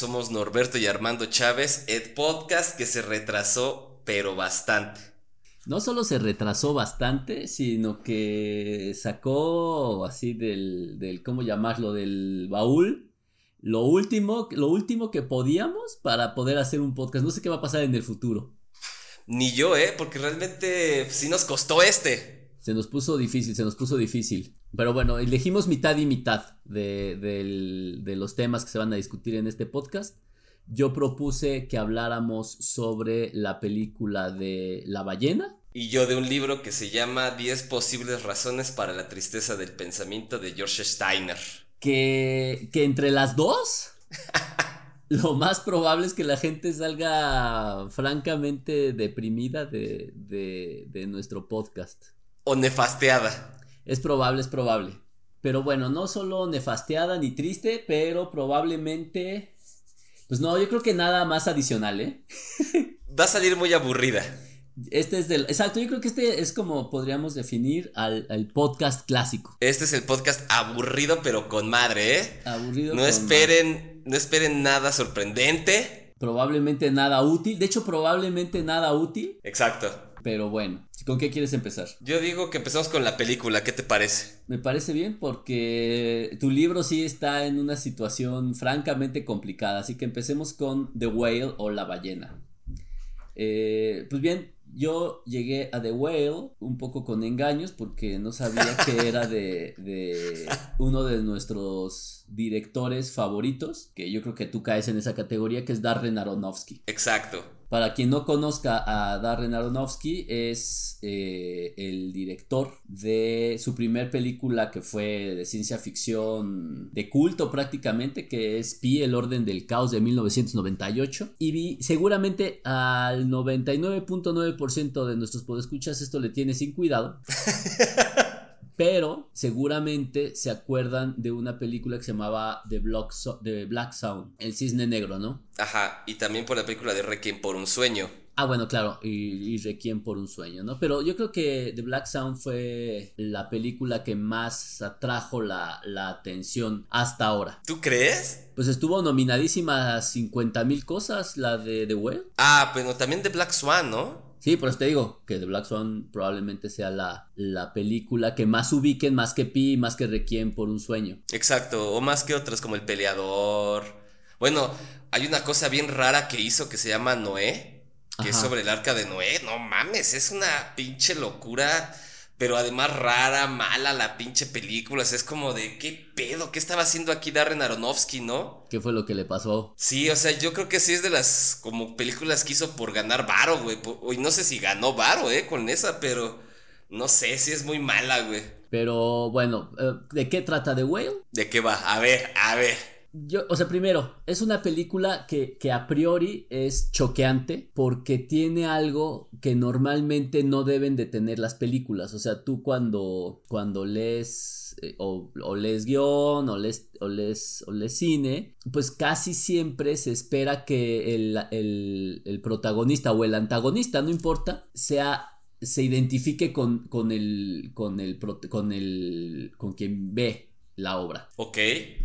Somos Norberto y Armando Chávez, Ed Podcast que se retrasó, pero bastante. No solo se retrasó bastante, sino que sacó así del, del ¿cómo llamarlo? Del baúl. Lo último, lo último que podíamos para poder hacer un podcast. No sé qué va a pasar en el futuro. Ni yo, ¿eh? Porque realmente sí nos costó este. Se nos puso difícil, se nos puso difícil. Pero bueno, elegimos mitad y mitad de, de los temas que se van a discutir en este podcast. Yo propuse que habláramos sobre la película de La ballena. Y yo de un libro que se llama 10 posibles razones para la tristeza del pensamiento de George Steiner. Que, que entre las dos, lo más probable es que la gente salga francamente deprimida de, de, de nuestro podcast. O nefasteada. Es probable, es probable. Pero bueno, no solo nefasteada ni triste, pero probablemente... Pues no, yo creo que nada más adicional, ¿eh? Va a salir muy aburrida. Este es del. Exacto, yo creo que este es como podríamos definir al, podcast clásico. Este es el podcast aburrido, pero con madre, ¿eh? Aburrido. No esperen, no esperen nada sorprendente. Probablemente nada útil. De hecho, probablemente nada útil. Exacto. Pero bueno, ¿con qué quieres empezar? Yo digo que empezamos con la película, ¿qué te parece? Me parece bien porque tu libro sí está en una situación francamente complicada, así que empecemos con The Whale o La ballena. Eh, pues bien, yo llegué a The Whale un poco con engaños porque no sabía que era de, de, uno de nuestros directores favoritos, que yo creo que tú caes en esa categoría, que es Darren Aronofsky. Exacto. Para quien no conozca a Darren Aronofsky, es eh, el director de su primer película que fue de ciencia ficción de culto prácticamente, que es Pi, el orden del caos de 1998. Y vi, seguramente al 99.9% de nuestros podescuchas esto le tiene sin cuidado. pero seguramente se acuerdan de una película que se llamaba The, Black Sound, El Cisne Negro, ¿no? Ajá, y también por la película de Requiem por un sueño. Ah, bueno, claro, y, Requiem por un sueño, ¿no? Pero yo creo que The Black Sound fue la película que más atrajo la, atención hasta ahora. ¿Tú crees? Pues estuvo nominadísima a 50 mil cosas, la de The Well. Ah, pero también The Black Swan, ¿no? Sí, por eso te digo que The Black Swan probablemente sea la, la película que más ubiquen, más que Pi, más que Requiem por un sueño. Exacto, o más que otras como El Peleador. Bueno, hay una cosa bien rara que hizo que se llama Noé, que es sobre el arca de Noé. No mames, es una pinche locura pero además rara, mala la pinche película. es como de, ¿qué pedo? ¿Qué estaba haciendo aquí Darren Aronofsky, no? ¿Qué fue lo que le pasó? Sí, o sea, yo creo que sí es de las como películas que hizo por ganar varo, güey. Y no sé si ganó varo, eh, con esa, pero no sé, si es muy mala, güey. Pero bueno, eh, ¿de qué trata The Whale? ¿De qué va? A ver, a ver. Yo, o sea, primero, es una película que, que, a priori es choqueante porque tiene algo que normalmente no deben de tener las películas. O sea, tú cuando, cuando lees eh, o, o, lees guion o lees, o, o cine, pues casi siempre se espera que el, el, el protagonista o el antagonista, no importa, sea se identifique con, con el con el con el con quien ve la obra. Ok.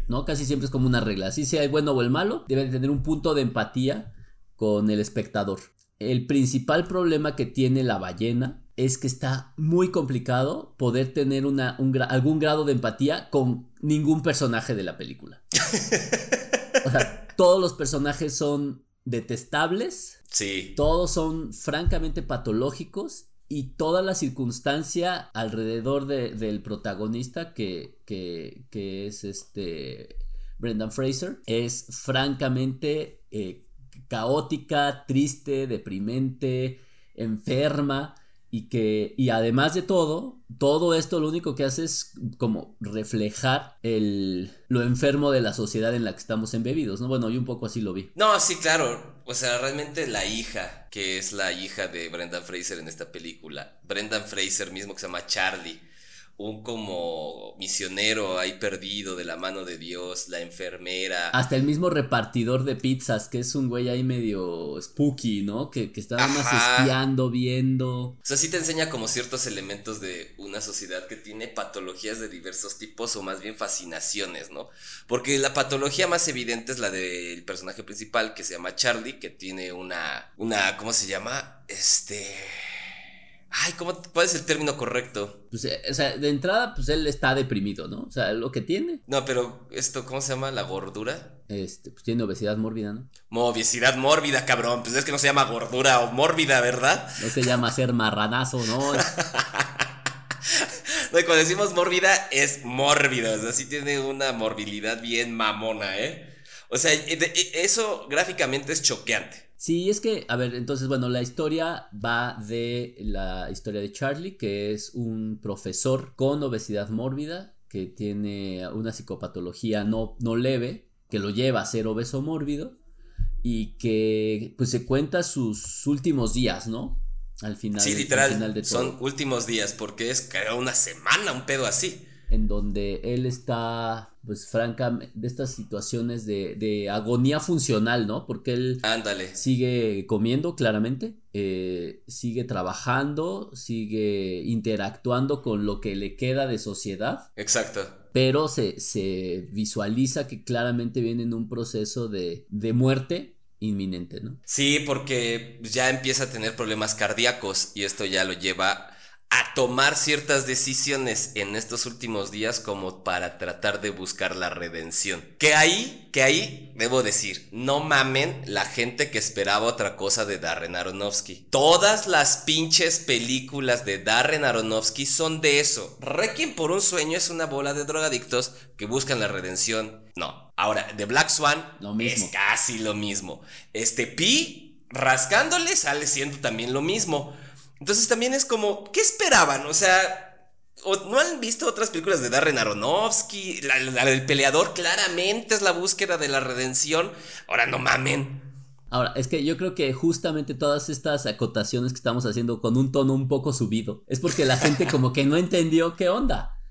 ¿No? Casi siempre es como una regla. Así sea el bueno o el malo, debe tener un punto de empatía con el espectador. El principal problema que tiene la ballena es que está muy complicado poder tener una, algún grado de empatía con ningún personaje de la película. o sea, todos los personajes son detestables. Sí. Todos son francamente patológicos y toda la circunstancia alrededor del protagonista que, que, es este Brendan Fraser es francamente eh, caótica, triste, deprimente, enferma y que y además de todo todo esto lo único que hace es como reflejar el lo enfermo de la sociedad en la que estamos embebidos no bueno yo un poco así lo vi. No sí claro. O sea realmente la hija que es la hija de Brendan Fraser en esta película Brendan Fraser mismo que se llama Charlie un como misionero ahí perdido de la mano de Dios, la enfermera. Hasta el mismo repartidor de pizzas, que es un güey ahí medio spooky, ¿no? Que, que está más espiando, viendo. O sea, sí te enseña como ciertos elementos de una sociedad que tiene patologías de diversos tipos o más bien fascinaciones, ¿no? Porque la patología más evidente es la del personaje principal que se llama Charlie, que tiene una, una, ¿cómo se llama? Este Ay, ¿cómo, ¿cuál es el término correcto? Pues, eh, o sea, de entrada, pues él está deprimido, ¿no? O sea, lo que tiene. No, pero esto, ¿cómo se llama? ¿La gordura? Este, pues tiene obesidad mórbida, ¿no? Obesidad mórbida, cabrón. Pues es que no se llama gordura o mórbida, ¿verdad? No se llama ser marranazo, ¿no? no, cuando decimos mórbida, es mórbida. O sea, sí tiene una morbilidad bien mamona, ¿eh? O sea, eso gráficamente es choqueante. Sí, es que, a ver, entonces, bueno, la historia va de la historia de Charlie, que es un profesor con obesidad mórbida, que tiene una psicopatología no, no leve, que lo lleva a ser obeso mórbido, y que pues se cuenta sus últimos días, ¿no? Al final. Sí, literal, son últimos días, porque es cada una semana un pedo así en donde él está, pues francamente, de estas situaciones de, agonía funcional, ¿no? Porque él Ándale. sigue comiendo claramente, eh, sigue trabajando, sigue interactuando con lo que le queda de sociedad. Exacto. Pero se, se visualiza que claramente viene en un proceso de, de muerte inminente, ¿no? Sí, porque ya empieza a tener problemas cardíacos y esto ya lo lleva a tomar ciertas decisiones en estos últimos días como para tratar de buscar la redención. Que ahí, que ahí, debo decir, no mamen la gente que esperaba otra cosa de Darren Aronofsky. Todas las pinches películas de Darren Aronofsky son de eso. Requiem por un sueño es una bola de drogadictos que buscan la redención. No. Ahora, de Black Swan lo mismo. es casi lo mismo. Este Pi rascándole sale siendo también lo mismo. Entonces también es como, ¿qué esperaban? O sea, ¿no han visto otras películas de Darren Aronofsky? La, del peleador claramente es la búsqueda de la redención. Ahora no mamen. Ahora, es que yo creo que justamente todas estas acotaciones que estamos haciendo con un tono un poco subido es porque la gente como que no entendió qué onda.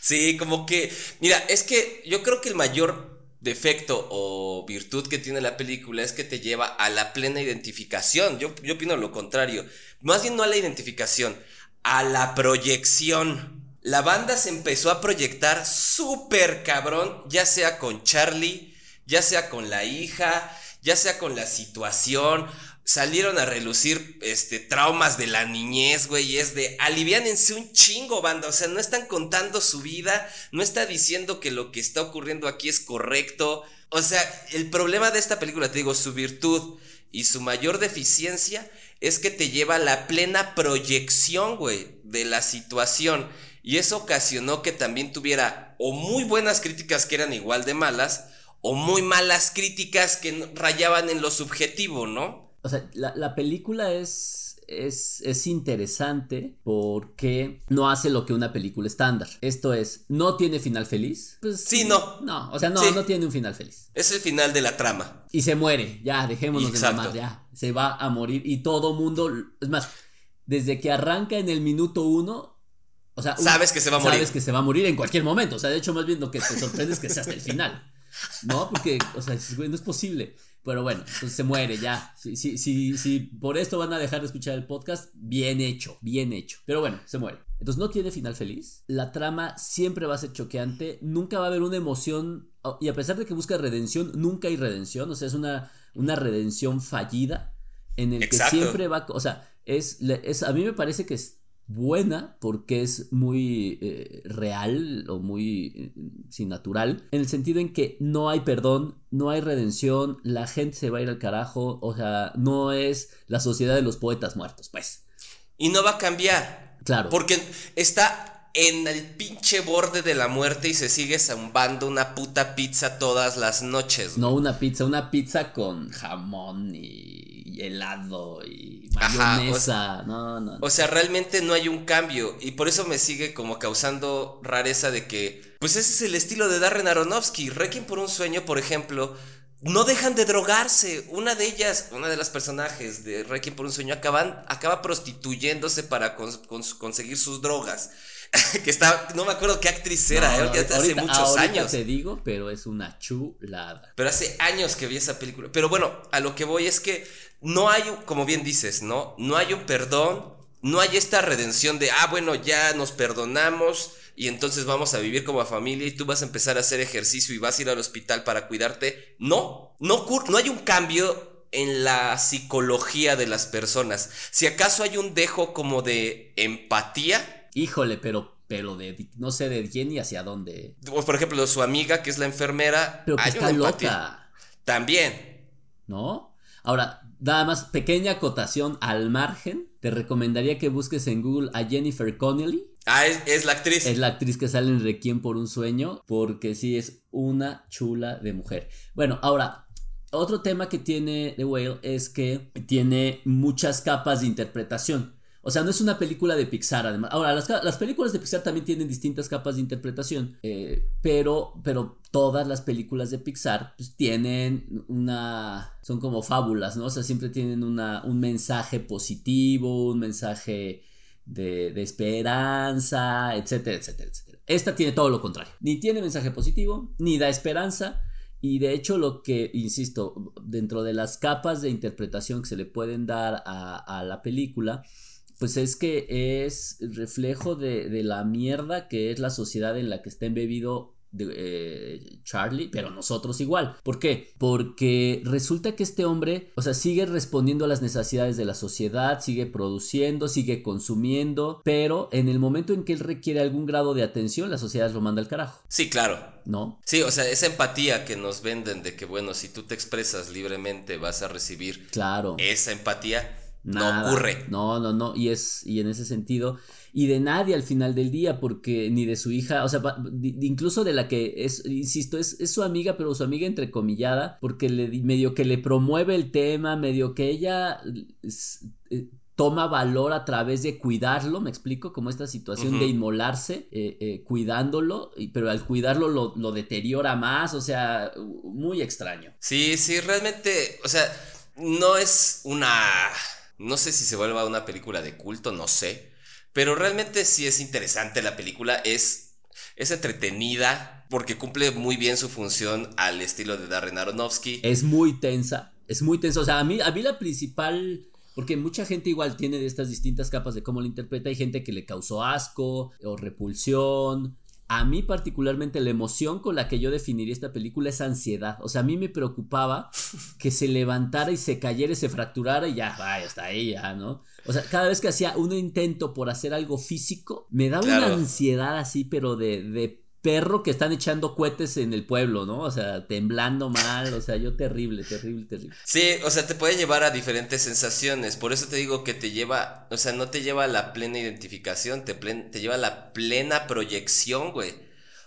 Sí, como que, mira, es que yo creo que el mayor defecto o virtud que tiene la película es que te lleva a la plena identificación. Yo, yo opino lo contrario. Más bien no a la identificación, a la proyección. La banda se empezó a proyectar súper cabrón, ya sea con Charlie, ya sea con la hija, ya sea con la situación salieron a relucir este traumas de la niñez, güey, y es de aliviánense un chingo, banda, o sea, no están contando su vida, no está diciendo que lo que está ocurriendo aquí es correcto. O sea, el problema de esta película, te digo, su virtud y su mayor deficiencia es que te lleva a la plena proyección, güey, de la situación. Y eso ocasionó que también tuviera o muy buenas críticas que eran igual de malas, o muy malas críticas que rayaban en lo subjetivo, ¿no? O sea, la, película es, es, es, interesante porque no hace lo que una película estándar. Esto es, no tiene final feliz. Pues, sí, no. No, o sea, no, no tiene un final feliz. Es el final de la trama. Y se muere, ya, dejémonos de mamar, ya. Se va a morir y todo mundo, es más, desde que arranca en el minuto uno, o sea, sabes que se va a morir. Sabes que se va a morir en cualquier momento. O sea, de hecho, más bien lo que te sorprende es que sea hasta el final. ¿No? Porque, o sea, no es posible. Pero bueno, entonces se muere ya. Si, si, si, si por esto van a dejar de escuchar el podcast, bien hecho, bien hecho. Pero bueno, se muere. Entonces no tiene final feliz. La trama siempre va a ser choqueante. Nunca va a haber una emoción. Y a pesar de que busca redención, nunca hay redención. O sea, es una, una redención fallida. En el que siempre va. O sea, es, es. A mí me parece que es buena porque es muy eh, real o muy eh, sin natural en el sentido en que no hay perdón, no hay redención, la gente se va a ir al carajo, o sea, no es la sociedad de los poetas muertos, pues. Y no va a cambiar. Claro. Porque está en el pinche borde de la muerte y se sigue zambando una puta pizza todas las noches. No una pizza, una pizza con jamón y helado y mayonesa. no, no, O sea, realmente no hay un cambio. Y por eso me sigue como causando rareza de que. Pues ese es el estilo de Darren Aronofsky. Requiem por un sueño, por ejemplo. No dejan de drogarse. Una de ellas, una de las personajes de Requiem por un sueño, acaban, acaba prostituyéndose para conseguir sus drogas. que está, no me acuerdo qué actriz era, No, no, eh, hace ahorita- muchos ahorita años. te digo, pero es una chulada. Pero hace años que vi esa película. Pero bueno, a lo que voy es que no hay, un- como bien dices, ¿no? No hay un perdón, no hay esta redención de, ah, bueno, ya nos perdonamos y entonces vamos a vivir como familia y tú vas a empezar a hacer ejercicio y vas a ir al hospital para cuidarte. No, no, no hay un cambio en la psicología de las personas. Si acaso hay un dejo como de empatía, Híjole, pero, pero de, no sé de quién y hacia dónde. por ejemplo, su amiga que es la enfermera, Pero que hay está una loca, También. ¿no? Ahora, nada más, pequeña acotación al margen. Te recomendaría que busques en Google a Jennifer Connelly. Ah, es, es la actriz. Es la actriz que sale en Requiem por un sueño, porque sí es una chula de mujer. Bueno, ahora, otro tema que tiene The Whale es que tiene muchas capas de interpretación. O sea, no es una película de Pixar, además. Ahora, las, películas de Pixar también tienen distintas capas de interpretación, eh, pero, pero todas las películas de Pixar pues, tienen una... son como fábulas, ¿no? O sea, siempre tienen una, un mensaje positivo, un mensaje de, esperanza, etcétera, etcétera, etcétera. Esta tiene todo lo contrario. Ni tiene mensaje positivo, ni da esperanza. Y de hecho lo que, insisto, dentro de las capas de interpretación que se le pueden dar a la película, pues es que es reflejo de, de la mierda que es la sociedad en la que está embebido de, eh, Charlie, pero nosotros igual. ¿Por qué? Porque resulta que este hombre, o sea, sigue respondiendo a las necesidades de la sociedad, sigue produciendo, sigue consumiendo, pero en el momento en que él requiere algún grado de atención, la sociedad lo manda al carajo, Sí, claro. ¿no? Sí, o sea, esa empatía que nos venden de que, bueno, si tú te expresas libremente vas a recibir Claro. esa empatía, Nada. no ocurre. No, no, no. Y es, y en ese sentido, y de nadie al final del día, porque ni de su hija, o sea, incluso de la que es, insisto, es, es su amiga, pero su amiga entrecomillada, porque le di- medio que le promueve el tema, medio que ella es- eh, toma valor a través de cuidarlo, me explico, como esta situación de inmolarse, eh, eh, cuidándolo, pero al cuidarlo lo, lo deteriora más, o sea, muy extraño. Sí, sí, realmente, o sea, no es una... No sé si se vuelva una película de culto, no sé. Pero realmente sí es interesante la película, es, es entretenida porque cumple muy bien su función al estilo de Darren Aronofsky. Es muy tensa, es muy tensa. O sea, a mí, a mí la principal, porque mucha gente igual tiene de estas distintas capas de cómo lo interpreta. Hay gente que le causó asco o repulsión. A mí particularmente la emoción con la que yo definiría esta película es ansiedad. O sea, a mí me preocupaba que se levantara y se cayera y se fracturara y ya, vaya, hasta ahí ya, ¿no? O sea, cada vez que hacía un intento por hacer algo físico, me daba Claro. una ansiedad así, pero de, de perro que están echando cohetes en el pueblo, ¿no? O sea, temblando mal, o sea, yo terrible, terrible, terrible. Sí, o sea, te puede llevar a diferentes sensaciones. Por eso te digo que te lleva, o sea, no te lleva a la plena identificación, te, plen- te lleva a la plena proyección, güey.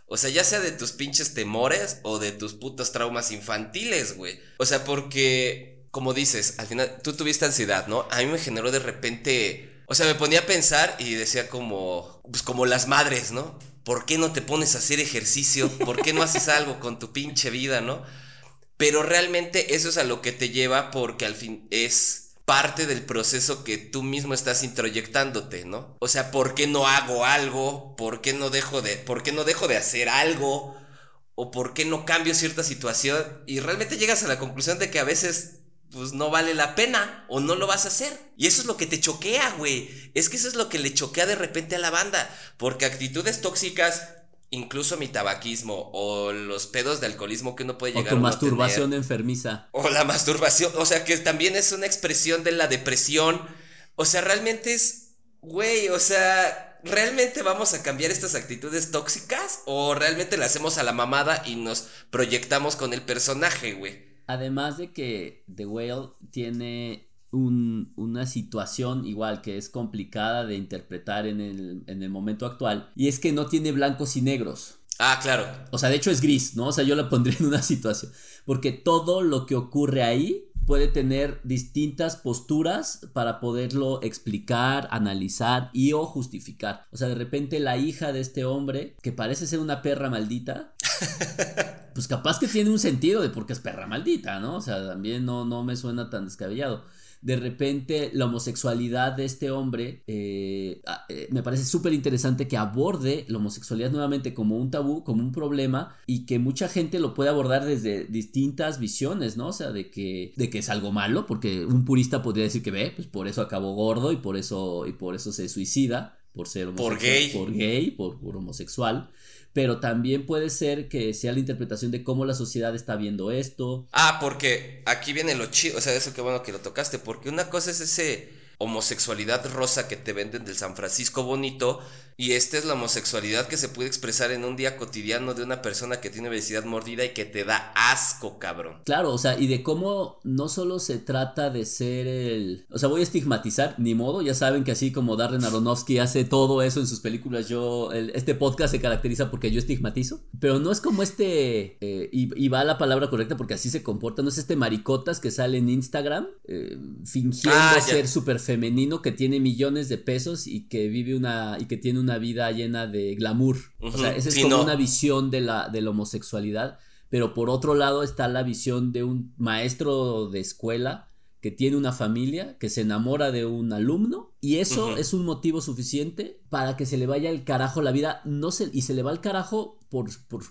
O sea, ya sea de tus pinches temores o de tus putos traumas infantiles, güey. O sea, porque, como dices, al final tú tuviste ansiedad, ¿no? A mí me generó de repente, o sea, me ponía a pensar y decía como, pues como las madres, ¿no? ¿Por qué no te pones a hacer ejercicio? ¿Por qué no haces algo con tu pinche vida, ¿no? Pero realmente eso es a lo que te lleva porque al fin es parte del proceso que tú mismo estás introyectándote, ¿no? O sea, ¿por qué no hago algo? ¿Por qué no dejo de, por qué no dejo de hacer algo? ¿O por qué no cambio cierta situación? Y realmente llegas a la conclusión de que a veces pues no vale la pena o no lo vas a hacer. Y eso es lo que te choquea, güey. Es que eso es lo que le choquea de repente a la banda. Porque actitudes tóxicas, incluso mi tabaquismo o los pedos de alcoholismo que uno puede O llegar tu uno a masturbación tener, enfermiza. o la masturbación, o sea que también es una expresión de la depresión. O sea, realmente es, güey, o sea, ¿realmente vamos a cambiar estas actitudes tóxicas? ¿O realmente le hacemos a la mamada y nos proyectamos con el personaje, güey? Además de que The Whale tiene un- una situación igual que es complicada de interpretar en el, en el momento actual, y es que no tiene blancos y negros. Ah, claro. O sea, de hecho es gris, ¿no? O sea, yo la pondría en una situación. Porque todo lo que ocurre ahí puede tener distintas posturas para poderlo explicar, analizar y o justificar. O sea, de repente la hija de este hombre, que parece ser una perra maldita, pues capaz que tiene un sentido de por qué es perra maldita, ¿no? O sea, también no, no me suena tan descabellado. de repente la homosexualidad de este hombre, eh, eh, me parece súper interesante que aborde la homosexualidad nuevamente como un tabú, como un problema y que mucha gente lo puede abordar desde distintas visiones, ¿no? O sea, de que, de que es algo malo, porque un purista podría decir que ve, pues por eso acabó gordo y por eso, y por eso se suicida, por ser homosexual. Por gay. Por gay, por, por homosexual pero también puede ser que sea la interpretación de cómo la sociedad está viendo esto. Ah, porque aquí viene lo chido, o sea, eso qué bueno que lo tocaste, porque una cosa es ese homosexualidad rosa que te venden del San Francisco bonito y esta es la homosexualidad que se puede expresar en un día cotidiano de una persona que tiene obesidad mordida y que te da asco, cabrón. Claro, o sea, y de cómo no solo se trata de ser el... O sea, voy a estigmatizar, ni modo, ya saben que así como Darren Aronofsky hace todo eso en sus películas, yo... este podcast se caracteriza porque yo estigmatizo, pero no es como este... Eh, y, va la palabra correcta porque así se comporta, no es este maricotas que sale en Instagram eh, fingiendo ah, ser súper femenino, que tiene millones de pesos y que vive una... y que tiene una vida llena de glamour. O sea, esa es como una visión de la, de la homosexualidad. Pero por otro lado está la visión de un maestro de escuela que tiene una familia, que se enamora de un alumno, y eso es un motivo suficiente para que se le vaya el carajo la vida, no se, y se le va el carajo por, por,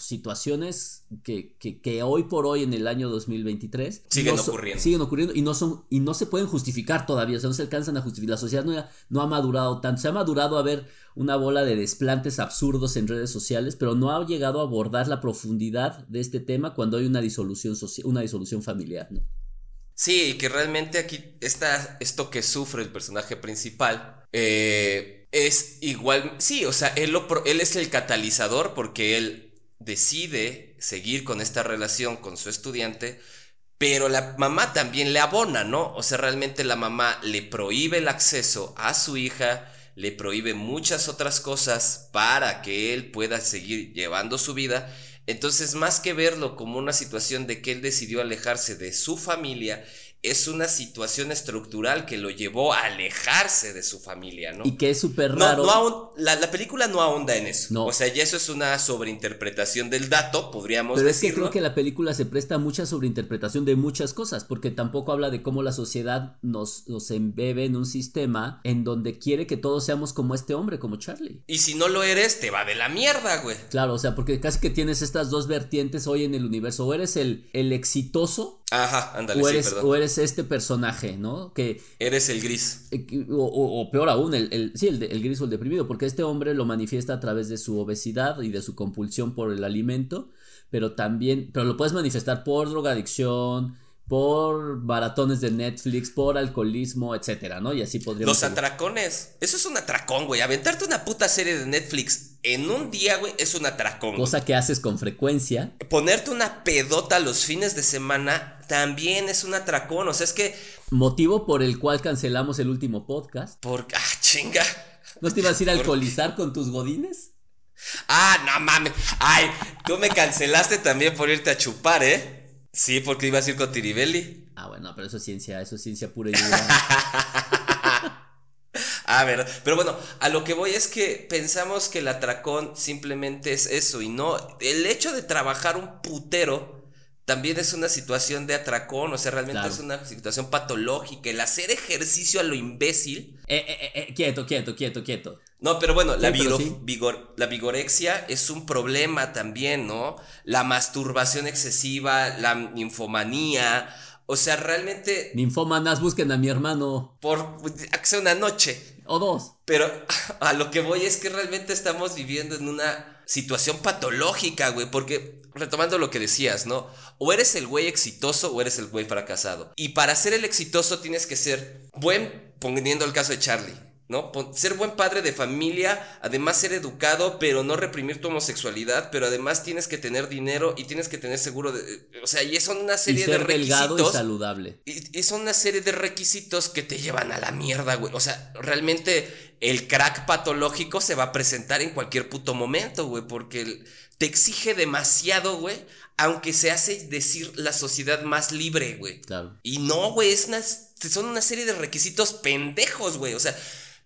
por situaciones que, que, hoy por hoy en el año 2023 siguen ocurriendo. Siguen ocurriendo y no son y no se pueden justificar todavía, o sea, no se alcanzan a justificar. La sociedad no, no ha madurado tanto, se ha madurado a ver una bola de desplantes absurdos en redes sociales, pero no ha llegado a abordar la profundidad de este tema cuando hay una disolución social, una disolución familiar, ¿no? Sí, que realmente aquí está esto que sufre el personaje principal. Eh, es igual, sí, o sea, él, lo, él es el catalizador porque él decide seguir con esta relación con su estudiante, pero la mamá también le abona, ¿no? O sea, realmente la mamá le prohíbe el acceso a su hija, le prohíbe muchas otras cosas para que él pueda seguir llevando su vida. Entonces, más que verlo como una situación de que él decidió alejarse de su familia, es una situación estructural que lo llevó a alejarse de su familia, ¿no? Y que es súper raro. No, la, película no ahonda en eso. No. O sea, ya eso es una sobreinterpretación del dato, podríamos decirlo. Pero es que creo que la película se presta a mucha sobreinterpretación de muchas cosas, porque tampoco habla de cómo la sociedad nos, nos embebe en un sistema en donde quiere que todos seamos como este hombre, como Charlie. Y si no lo eres, te va de la mierda, güey. Claro, o sea, porque casi que tienes estas dos vertientes hoy en el universo. O eres el, el exitoso Ajá, ándale, o eres, O eres este personaje, ¿no? Que... Eres el gris. Eh, o, peor aún, el, el sí, el, el, gris o el deprimido, porque este hombre lo manifiesta a través de su obesidad y de su compulsión por el alimento, pero también, pero lo puedes manifestar por drogadicción, por maratones de Netflix, por alcoholismo, etcétera, ¿no? Y así podríamos. Los atracones. Eso es un atracón, güey. Aventarte una puta serie de Netflix en un día, güey, es un atracón. Cosa que haces con frecuencia. Ponerte una pedota los fines de semana también es un atracón. O sea, es que. Motivo por el cual cancelamos el último podcast. Por. Ah, chinga. ¿No te ibas a ir a alcoholizar con tus godines? Ah, no mames. Ay, tú me cancelaste también por irte a chupar, ¿eh? Sí, porque ibas a ir con Tiribelli. Ah, bueno, pero eso es ciencia, eso es ciencia pura y dura. ah, ver, Pero bueno, a lo que voy es que pensamos que el atracón simplemente es eso y no. El hecho de trabajar un putero también es una situación de atracón, o sea, realmente es una situación patológica. El hacer ejercicio a lo imbécil. Eh, eh, eh, quieto, quieto, quieto, quieto. No, pero bueno, la, vigor, la vigorexia es un problema también, ¿no? La masturbación excesiva, la ninfomanía. O sea, realmente. Ninfomanas, busquen a mi hermano. Por que una noche. O dos. Pero a lo que voy es que realmente estamos viviendo en una situación patológica, güey. Porque, retomando lo que decías, ¿no? O eres el güey exitoso o eres el güey fracasado. Y para ser el exitoso tienes que ser buen, poniendo el caso de Charlie ¿no? Ser buen padre de familia, además ser educado, pero no reprimir tu homosexualidad, pero además tienes que tener dinero y tienes que tener seguro de... O sea, y son una serie de requisitos... y saludable. Y, son una serie de requisitos que te llevan a la mierda, güey. O sea, realmente el crack patológico se va a presentar en cualquier puto momento, güey, porque te exige demasiado, güey, aunque se hace decir la sociedad más libre, güey. Claro. Y no, güey, es una, son una serie de requisitos pendejos, güey. O sea,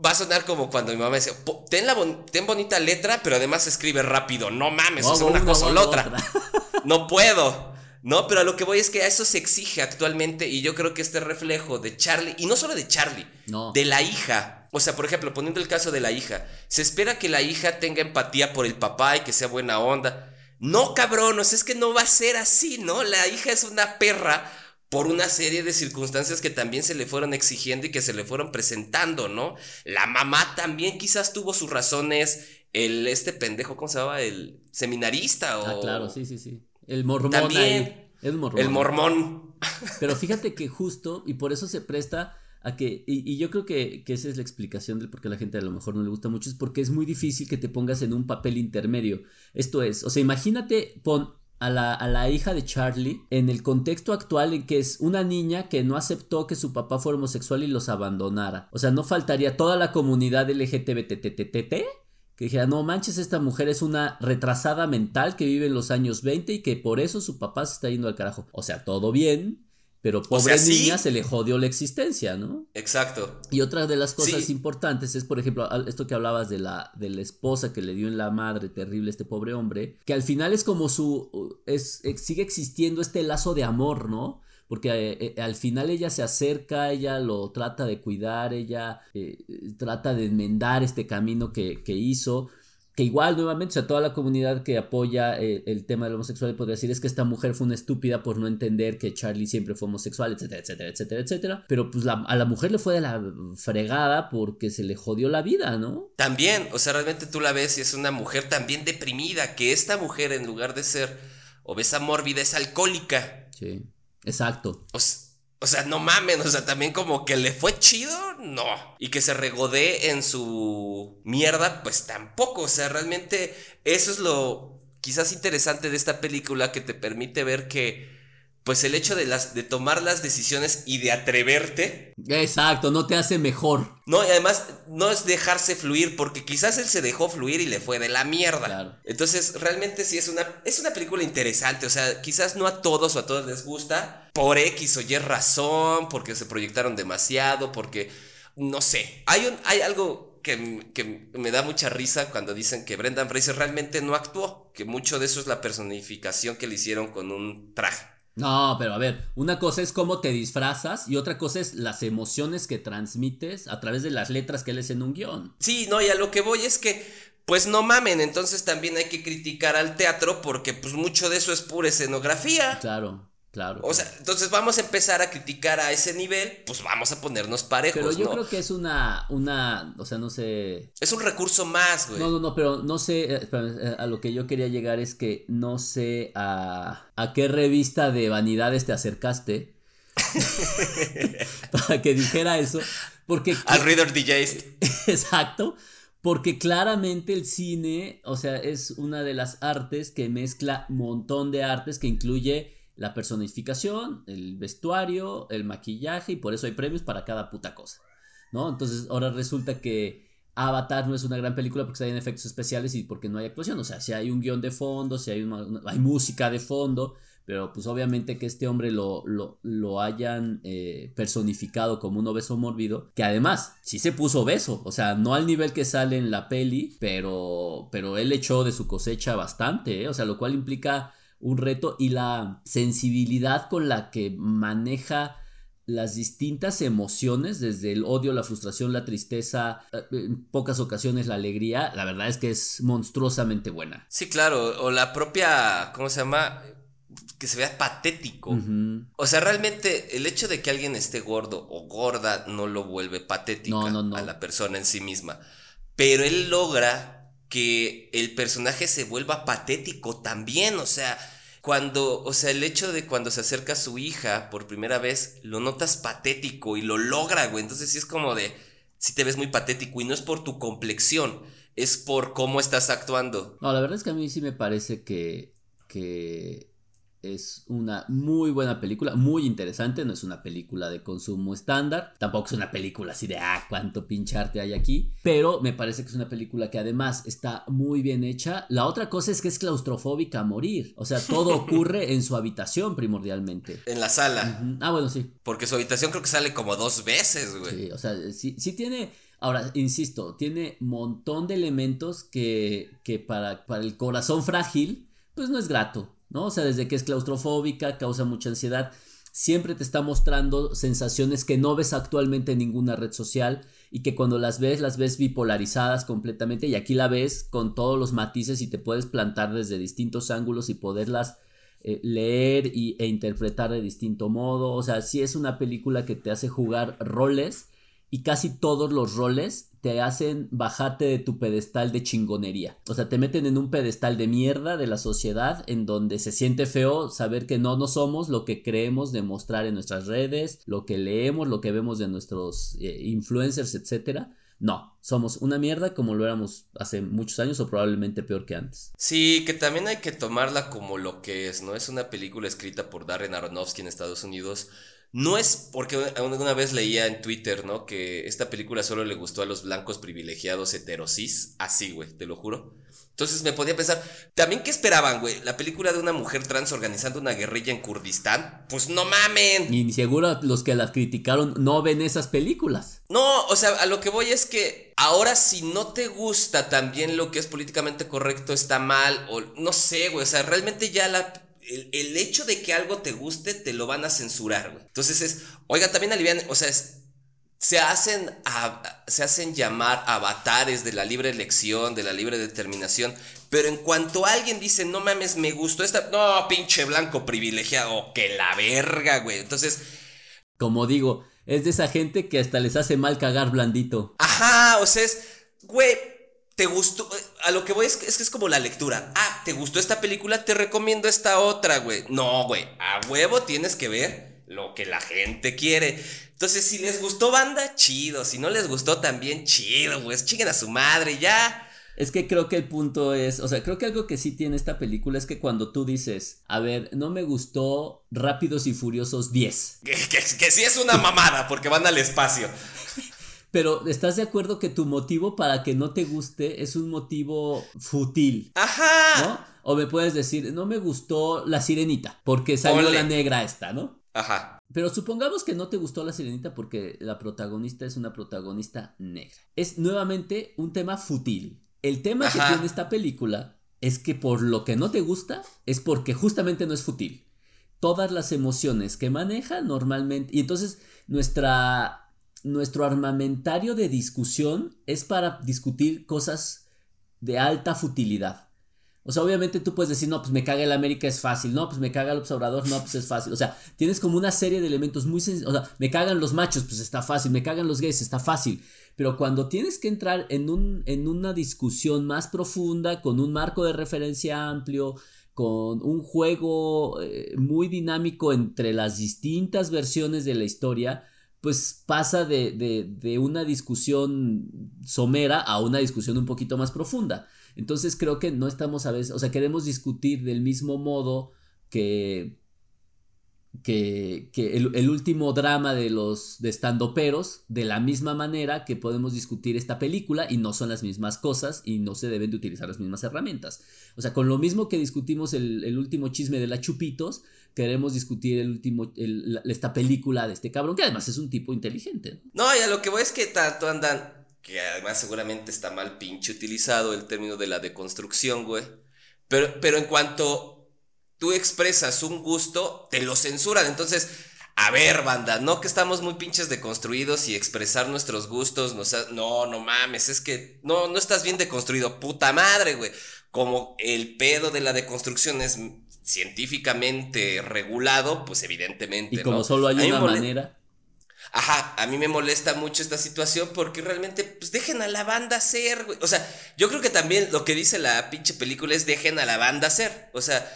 Va a sonar como cuando mi mamá decía, ten, la ten bonita letra, pero además escribe rápido. No mames, es una cosa o la otra. no puedo. No, pero a lo que voy es que a eso se exige actualmente y yo creo que este reflejo de Charlie, y no solo de Charlie, No. de la hija. O sea, por ejemplo, poniendo el caso de la hija, se espera que la hija tenga empatía por el papá y que sea buena onda. No, cabrón, o sea, es que no va a ser así, ¿no? La hija es una perra por una serie de circunstancias que también se le fueron exigiendo y que se le fueron presentando, ¿no? La mamá también quizás tuvo sus razones, el este pendejo, ¿cómo se llama? El seminarista o... Ah, claro, sí, sí, sí. El mormón También. El mormón. El mormón. Pero fíjate que justo, y por eso se presta a que, y, y yo creo que, que esa es la explicación del por qué a la gente a lo mejor no le gusta mucho, es porque es muy difícil que te pongas en un papel intermedio. Esto es, o sea, imagínate, pon a la, a la hija de Charlie en el contexto actual en que es una niña que no aceptó que su papá fuera homosexual y los abandonara. O sea, no faltaría toda la comunidad LGTBTTTT que dijera, no manches, esta mujer es una retrasada mental que vive en los años 20 y que por eso su papá se está yendo al carajo. O sea, todo bien, pero pobre sea, sí. niña se le jodió la existencia, ¿no? Exacto. Y otra de las cosas Sí. importantes es, por ejemplo, esto que hablabas de la, de la esposa que le dio en la madre terrible este pobre hombre, que al final es como su, es, sigue existiendo este lazo de amor, ¿no? Porque eh, eh, al final ella se acerca, ella lo trata de cuidar, ella eh, trata de enmendar este camino que, que hizo. Que igual, nuevamente, o sea, toda la comunidad que apoya eh, el tema del homosexual podría decir es que esta mujer fue una estúpida por no entender que Charlie siempre fue homosexual, etcétera, etcétera, etcétera, etcétera. Pero pues la- a la mujer le fue de la fregada porque se le jodió la vida, ¿no? También, o sea, realmente tú la ves y es una mujer también deprimida, que esta mujer en lugar de ser obesa mórbida es alcohólica. Sí. Exacto. O, s- o sea, no mamen, o sea, también como que le fue chido, no. Y que se regodee en su mierda, pues tampoco. O sea, realmente eso es lo quizás interesante de esta película que te permite ver que, pues el hecho de, las, de tomar las decisiones y de atreverte, Exacto, no te hace mejor. no, y además no es dejarse fluir, porque quizás él se dejó fluir y le fue de la mierda. Claro. Entonces, realmente sí es una, es una película interesante. O sea, quizás no a todos o a todas les gusta. Por X o Y razón, porque se proyectaron demasiado, porque. No sé. Hay un. Hay algo que, que me da mucha risa cuando dicen que Brendan Fraser realmente no actuó. Que mucho de eso es la personificación que le hicieron con un traje. No, pero a ver, una cosa es cómo te disfrazas y otra cosa es las emociones que transmites a través de las letras que lees en un guion. Sí, no, y a lo que voy es que, pues no mamen, entonces también hay que criticar al teatro porque pues mucho de eso es pura escenografía. Claro, claro. O sea, entonces vamos a empezar a criticar a ese nivel, pues vamos a ponernos parejos, pero yo ¿no? creo que es una, una, o sea, no sé, Es un recurso más, güey. No, no, no, pero no sé, eh, espérame, eh, a lo que yo quería llegar es que no sé a, a qué revista de vanidades te acercaste para que dijera eso, porque... Al Reader Digest. Exacto, porque claramente el cine, o sea, es una de las artes que mezcla un montón de artes que incluye la personificación, el vestuario, el maquillaje y por eso hay premios para cada puta cosa, ¿no? Entonces ahora resulta que Avatar no es una gran película porque hay efectos especiales y porque no hay actuación, o sea, si hay un guion de fondo, si hay música de fondo, pero pues obviamente que este hombre lo, lo, lo hayan eh, personificado como un obeso mórbido, que además sí se puso obeso, o sea, no al nivel que sale en la peli, pero, pero él echó de su cosecha bastante, ¿eh? o sea, lo cual implica un reto y la sensibilidad con la que maneja las distintas emociones, desde el odio, la frustración, la tristeza, eh, en pocas ocasiones la alegría, la verdad es que es monstruosamente buena. Sí, claro, o la propia, ¿cómo se llama? Que se vea patético. O sea, realmente el hecho de que alguien esté gordo o gorda no lo vuelve patética No, no, no. a la persona en sí misma. Pero él logra que el personaje se vuelva patético también. O sea, cuando, o sea, el hecho de cuando se acerca a su hija por primera vez, lo notas patético y lo logra, güey. Entonces sí es como de, si te ves muy patético y no es por tu complexión, es por cómo estás actuando. No, la verdad es que a mí sí me parece que, que es una muy buena película, muy interesante, no es una película de consumo estándar, tampoco es una película así de, ah, cuánto pinche arte hay aquí, pero me parece que es una película que además está muy bien hecha. La otra cosa es que es claustrofóbica a morir, o sea, todo ocurre en su habitación primordialmente. En la sala. Ah, bueno, sí, Porque su habitación creo que sale como dos veces, güey. Sí, o sea, sí, sí tiene, ahora, insisto, tiene montón de elementos que, que para, para el corazón frágil, pues no es grato. ¿No? O sea, desde que es claustrofóbica, causa mucha ansiedad, siempre te está mostrando sensaciones que no ves actualmente en ninguna red social y que cuando las ves, las ves bipolarizadas completamente y aquí la ves con todos los matices y te puedes plantar desde distintos ángulos y poderlas eh, leer y, e interpretar de distinto modo. O sea, sí es una película que te hace jugar roles y casi todos los roles te hacen bajarte de tu pedestal de chingonería. O sea, te meten en un pedestal de mierda de la sociedad en donde se siente feo saber que no, no somos lo que creemos demostrar en nuestras redes, lo que leemos, lo que vemos de nuestros eh, influencers, etcétera. No, somos una mierda como lo éramos hace muchos años o probablemente peor que antes. Sí, que también hay que tomarla como lo que es, ¿no? Es una película escrita por Darren Aronofsky en Estados Unidos no es porque una vez leía en Twitter, ¿no? Que esta película solo le gustó a los blancos privilegiados heterosis. Así, güey, te lo juro. Entonces me podía pensar, ¿también qué esperaban, güey? ¿La película de una mujer trans organizando una guerrilla en Kurdistán? Pues no mamen. Y seguro los que las criticaron no ven esas películas. No, o sea, a lo que voy es que ahora si no te gusta también lo que es políticamente correcto está mal, o no sé, güey, o sea, realmente ya la el, hecho de que algo te guste, te lo van a censurar, güey. Entonces es, oiga, también alivian, o sea, se hacen, se hacen llamar avatares de la libre elección, de la libre determinación, pero en cuanto alguien dice, no mames, me gustó esta, no, pinche blanco privilegiado, que la verga, güey. Entonces... Como digo, es de esa gente que hasta les hace mal cagar blandito. Ajá, o sea, es, güey, ¿Te gustó? A lo que voy es que, es como la lectura. Ah, ¿te gustó esta película? Te recomiendo esta otra, güey. No, güey. A huevo tienes que ver lo que la gente quiere. Entonces, si les gustó banda, chido. Si no les gustó, también chido, pues chinguen a su madre, ya. Es que creo que el punto es, o sea, creo que algo que sí tiene esta película es que cuando tú dices, a ver, no me gustó Rápidos y Furiosos 10. Que, que sí es una mamada, porque van al espacio. Pero ¿estás de acuerdo que tu motivo para que no te guste es un motivo fútil? Ajá. ¿No? O me puedes decir, no me gustó la sirenita, porque salió la negra esta, ¿no? Ajá. Pero supongamos que no te gustó la sirenita porque la protagonista es una protagonista negra. Es nuevamente un tema fútil. El tema que tiene esta película es que por lo que no te gusta es porque justamente no es fútil. Todas las emociones que maneja normalmente. Y entonces nuestra nuestro armamentario de discusión es para discutir cosas de alta futilidad. O sea, obviamente tú puedes decir, no, pues me caga el América, es fácil. No, pues me caga el observador, no, pues es fácil. O sea, tienes como una serie de elementos muy sencillos. O sea, me cagan los machos, pues está fácil. Me cagan los gays, está fácil. Pero cuando tienes que entrar en, un, en una discusión más profunda, con un marco de referencia amplio, con un juego eh, muy dinámico entre las distintas versiones de la historia, pues pasa de, una discusión somera a una discusión un poquito más profunda. Entonces creo que no estamos a veces, o sea, queremos discutir del mismo modo que, que, el, último drama de los de estandoperos, de la misma manera que podemos discutir esta película y no son las mismas cosas y no se deben de utilizar las mismas herramientas. O sea, con lo mismo que discutimos el, el último chisme de la Chupitos, queremos discutir el último, esta película de este cabrón, que además es un tipo inteligente. No, y a lo que voy es que tanto andan, que además seguramente está mal pinche utilizado el término de la deconstrucción, güey. Pero, pero en cuanto tú expresas un gusto, te lo censuran. Entonces, a ver, banda, no que estamos muy pinches deconstruidos y expresar nuestros gustos, no, no mames, es que no, no estás bien deconstruido, puta madre, güey. Como el pedo de la deconstrucción es científicamente regulado, pues evidentemente. Y como solo hay una manera. Ajá, a mí me molesta mucho esta situación porque realmente, pues dejen a la banda ser, güey. O sea, yo creo que también lo que dice la pinche película es dejen a la banda ser. O sea,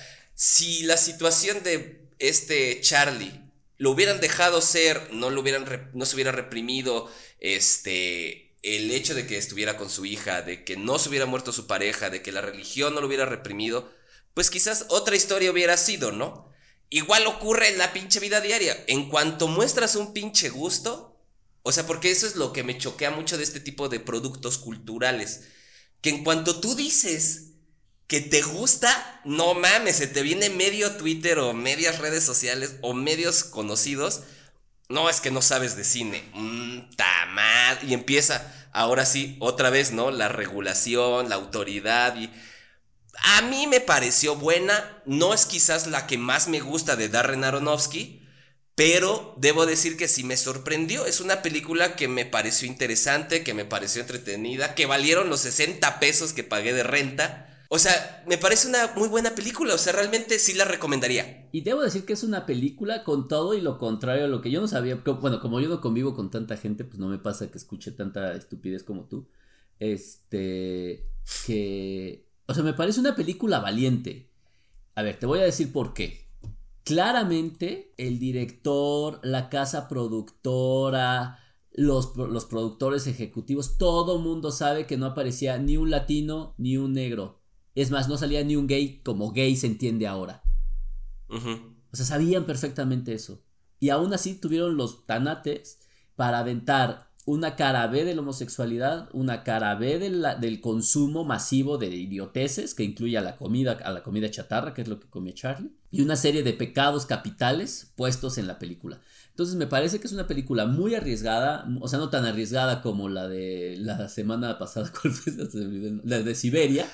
si la situación de este Charlie lo hubieran dejado ser, no lo hubieran, no se hubiera reprimido, este, el hecho de que estuviera con su hija, de que no se hubiera muerto su pareja, de que la religión no lo hubiera reprimido, pues quizás otra historia hubiera sido, ¿no? Igual ocurre en la pinche vida diaria. En cuanto muestras un pinche gusto, o sea, porque eso es lo que me choquea mucho de este tipo de productos culturales, que en cuanto tú dices que te gusta, no mames, se te viene medio Twitter o medias redes sociales o medios conocidos. No, es que no sabes de cine. Mmm, tamad. Y empieza, ahora sí, otra vez, ¿no? La regulación, la autoridad y A mí me pareció buena, no es quizás la que más me gusta de Darren Aronofsky, pero debo decir que sí me sorprendió. Es una película que me pareció interesante, que me pareció entretenida, que valieron los 60 pesos que pagué de renta. O sea, me parece una muy buena película, o sea, realmente sí la recomendaría. Y debo decir que es una película con todo y lo contrario a lo que yo no sabía. Bueno, como yo no convivo con tanta gente, pues no me pasa que escuche tanta estupidez como tú. Este, que, o sea, me parece una película valiente. A ver, te voy a decir por qué. Claramente, el director, la casa productora, los, los productores ejecutivos, todo mundo sabe que no aparecía ni un latino ni un negro. Es más, no salía ni un gay como gay se entiende ahora. O sea, sabían perfectamente eso. Y aún así tuvieron los tanates para aventar una cara B de la homosexualidad, una cara B del consumo masivo de idioteces, que incluye a la comida, a la comida chatarra, que es lo que come Charlie, y una serie de pecados capitales puestos en la película. Entonces me parece que es una película muy arriesgada, o sea, no tan arriesgada como la de la semana pasada, la de Siberia,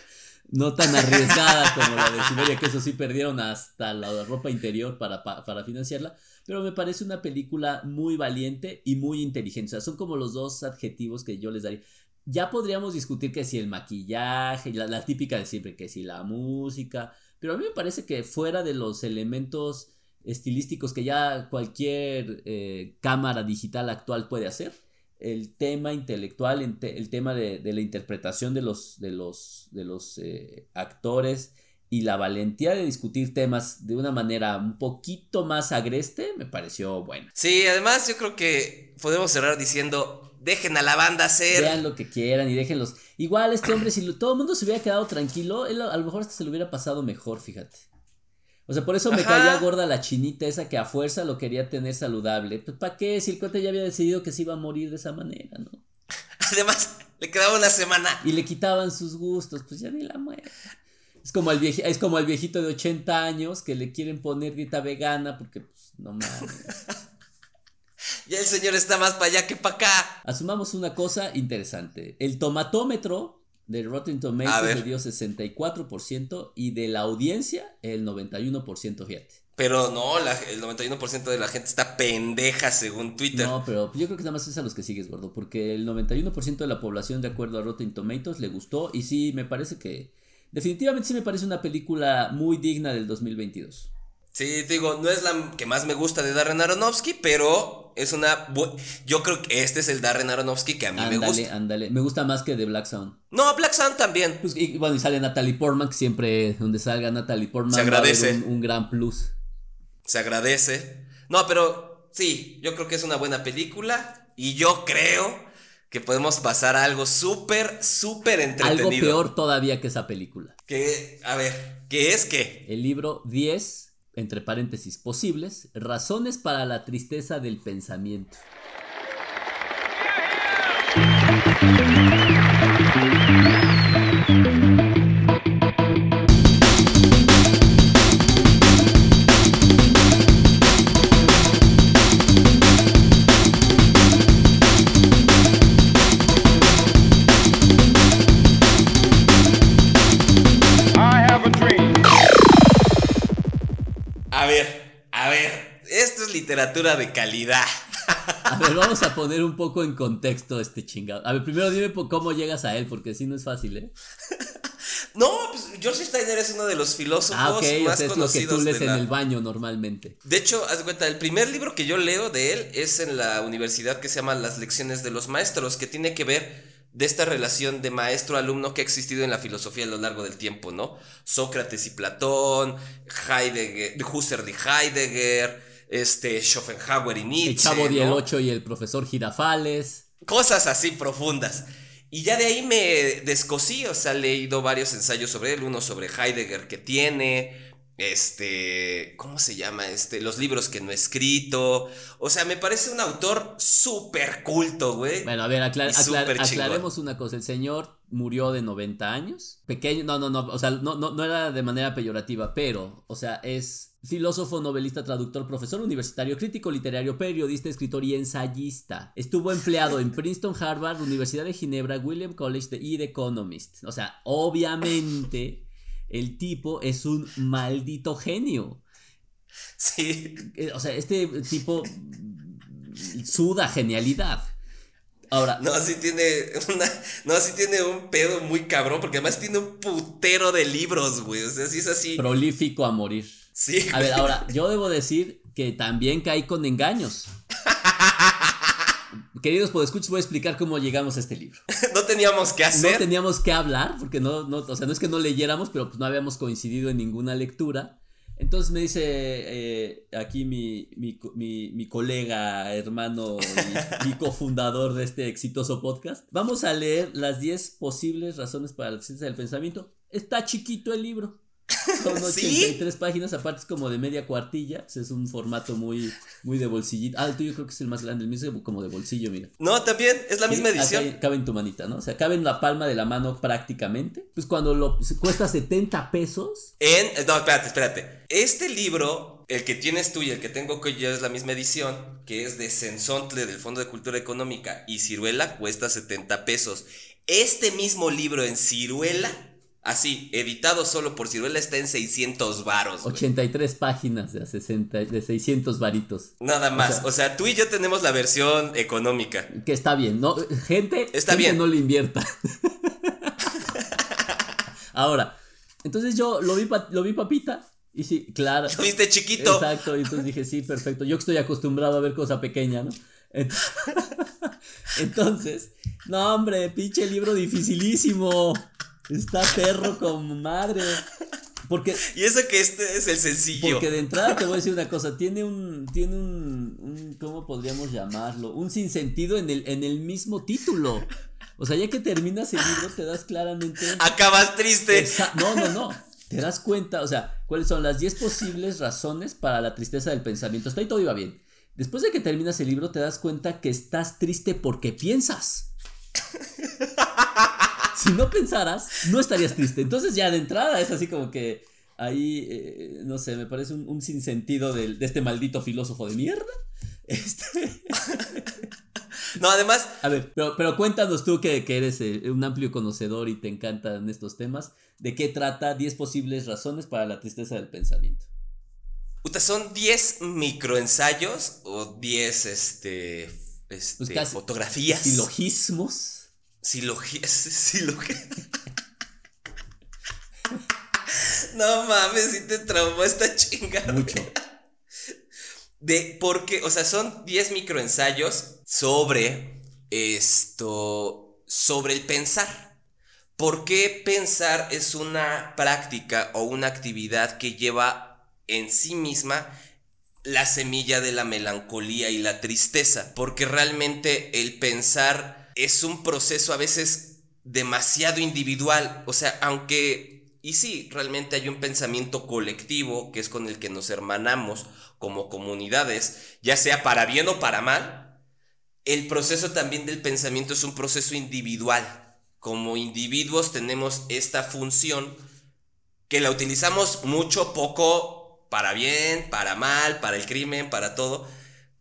no tan arriesgada como la de Siberia, que eso sí perdieron hasta la ropa interior para, para financiarla, pero me parece una película muy valiente y muy inteligente. O sea, son como los dos adjetivos que yo les daría. Ya podríamos discutir que si el maquillaje, la, típica de siempre, que si la música, pero a mí me parece que fuera de los elementos estilísticos que ya cualquier eh, cámara digital actual puede hacer, el tema intelectual, el tema de, la interpretación de los, de los, de los eh, actores, y la valentía de discutir temas de una manera un poquito más agreste me pareció buena. Sí, además yo creo que podemos cerrar diciendo, dejen a la banda hacer. Vean lo que quieran y déjenlos. Igual este hombre, si todo el mundo se hubiera quedado tranquilo, él a lo mejor hasta se lo hubiera pasado mejor, fíjate. O sea, por eso me caía gorda la chinita esa que a fuerza lo quería tener saludable. Pues ¿para qué? Si el cuate ya había decidido que se iba a morir de esa manera, ¿no? Además, le quedaba una semana. Y le quitaban sus gustos, pues ya ni la muerte. Es como, el es como el viejito de 80 años que le quieren poner dieta vegana porque, pues, no mames. ya el señor está más para allá que para acá. Asumamos una cosa interesante. El tomatómetro de Rotten Tomatoes le dio 64% y de la audiencia el 91%, fíjate. Pero no, el 91% de la gente está pendeja según Twitter. No, pero yo creo que nada más es a los que sigues, gordo. Porque el 91% de la población, de acuerdo a Rotten Tomatoes, le gustó. Y sí, me parece que definitivamente sí me parece una película muy digna del 2022. Sí, digo, no es la que más me gusta de Darren Aronofsky, pero es una... Yo creo que este es el Darren Aronofsky que a mí me gusta. Ándale. Me gusta más que The Black Sound. No, Black Sound también. Pues, y, bueno, y sale Natalie Portman, que siempre donde salga Natalie Portman Se agradece. un, gran plus. Se agradece. No, pero sí, yo creo que es una buena película y yo creo que podemos pasar a algo súper, súper entretenido. Algo peor todavía que esa película. Que, a ver, ¿qué es qué? El libro 10, entre paréntesis, posibles, razones para la tristeza del pensamiento. Literatura de calidad. A ver, vamos a poner un poco en contexto este chingado. A ver, primero dime cómo llegas a él, porque si no es fácil, ¿eh? No, pues George Steiner es uno de los filósofos ah, más es lo que tú lees en el baño normalmente. De hecho, haz de cuenta, el primer libro que yo leo de él es en la universidad que se llama Las lecciones de los maestros, que tiene que ver de esta relación de maestro-alumno que ha existido en la filosofía a lo largo del tiempo, ¿no? Sócrates y Platón, Heidegger, Husserl y Heidegger, este, Schopenhauer y Nietzsche. El Chavo ¿no? 8 y el profesor Girafales. Cosas así profundas. Y ya de ahí me descosí, o sea, he leído varios ensayos sobre él, uno sobre Heidegger que tiene, este, ¿cómo se llama? Este, los libros que no he escrito. O sea, me parece un autor súper culto, güey. Bueno, a ver, aclaremos una cosa. El señor murió de 90 años. Pequeño, no, no, no, o sea, no, no, no era de manera peyorativa, pero, o sea, es filósofo, novelista, traductor, profesor universitario, crítico literario, periodista, escritor y ensayista. Estuvo empleado en Princeton, Harvard, Universidad de Ginebra, William College y The Economist. O sea, obviamente el tipo es un maldito genio. Sí. Eh, O sea, este tipo suda genialidad. Ahora, No, sí tiene una. No, sí tiene un pedo muy cabrón, porque además tiene un putero de libros, güey. O sea, sí es así. prolífico a morir. Sí, A ver, ahora, yo debo decir que también caí con engaños. Queridos podescuchos, voy a explicar cómo llegamos a este libro. no teníamos que No hacer. teníamos que hablar, porque no, no, o sea, no es que no leyéramos, pero pues no habíamos coincidido en ninguna lectura. Entonces me dice eh, aquí mi, mi, mi- mi colega, hermano y, y cofundador de este exitoso podcast. Vamos a leer las 10 posibles razones para la existencia del pensamiento. Está chiquito el libro. Son ¿Sí? 83 páginas, aparte es como de media cuartilla. Es un formato muy, muy de bolsillito. Ah, el tuyo creo que es el más grande, el mío es como de bolsillo, mira. No, también, es la misma Sí, edición. acá cabe en tu manita, ¿no? O sea, cabe en la palma de la mano prácticamente. Pues cuando lo cuesta 70 pesos. En. No, espérate, espérate. Este libro, el que tienes tú y el que tengo que yo es la misma edición, que es de Sensontle del Fondo de Cultura Económica y Ciruela, cuesta 70 pesos. Este mismo libro en Ciruela, así, editado solo por Ciruela, está en 600 varos. güey. 83 páginas de, a 60, de 600 varitos. Nada más. sea- O sea, tú y yo tenemos la versión económica. Que está bien, ¿no? Gente, Está gente bien. no le invierta. Ahora, entonces yo lo vi, lo vi papita. Y sí, claro. ¿Lo viste chiquito? Exacto, y entonces dije, sí, perfecto. Yo que estoy acostumbrado a ver cosa pequeña, ¿no? Ent- Entonces, no, hombre, pinche libro dificilísimo. Está perro con madre. Porque, Y eso que este es el sencillo. porque de entrada te voy a decir una cosa, tiene un, tiene un, un ¿cómo podríamos llamarlo? Un sinsentido en el, en el mismo título. O sea, ya que terminas el libro te das claramente... Acabas triste. No, no, no. Te das cuenta, o sea, cuáles son las 10 posibles razones para la tristeza del pensamiento. Hasta ahí todo iba bien. Después de que terminas el libro, te das cuenta que estás triste porque piensas. si no pensaras, no estarías triste. Entonces, ya de entrada es así como que ahí, eh, no sé, me parece un, un sinsentido de este maldito filósofo de mierda. Este, No, además, a ver, pero, pero cuéntanos tú que, que eres eh, un amplio conocedor y te encantan estos temas, ¿de qué trata 10 posibles razones para la tristeza del pensamiento? son 10 microensayos o 10 este, este Pues casi- fotografías. Silogismos. Silogías. Silogías. no mames, si te traumó esta chingada. Mucho. De, porque, o sea, son 10 microensayos sobre esto, sobre el pensar. ¿Por qué pensar es una práctica o una actividad que lleva en sí misma la semilla de la melancolía y la tristeza? Porque realmente el pensar es un proceso a veces demasiado individual. O sea, aunque, y sí, realmente hay un pensamiento colectivo que es con el que nos hermanamos como comunidades, ya sea para bien o para mal, el proceso también del pensamiento es un proceso individual. Como individuos tenemos esta función que la utilizamos mucho, poco, para bien, para mal, para el crimen, para todo,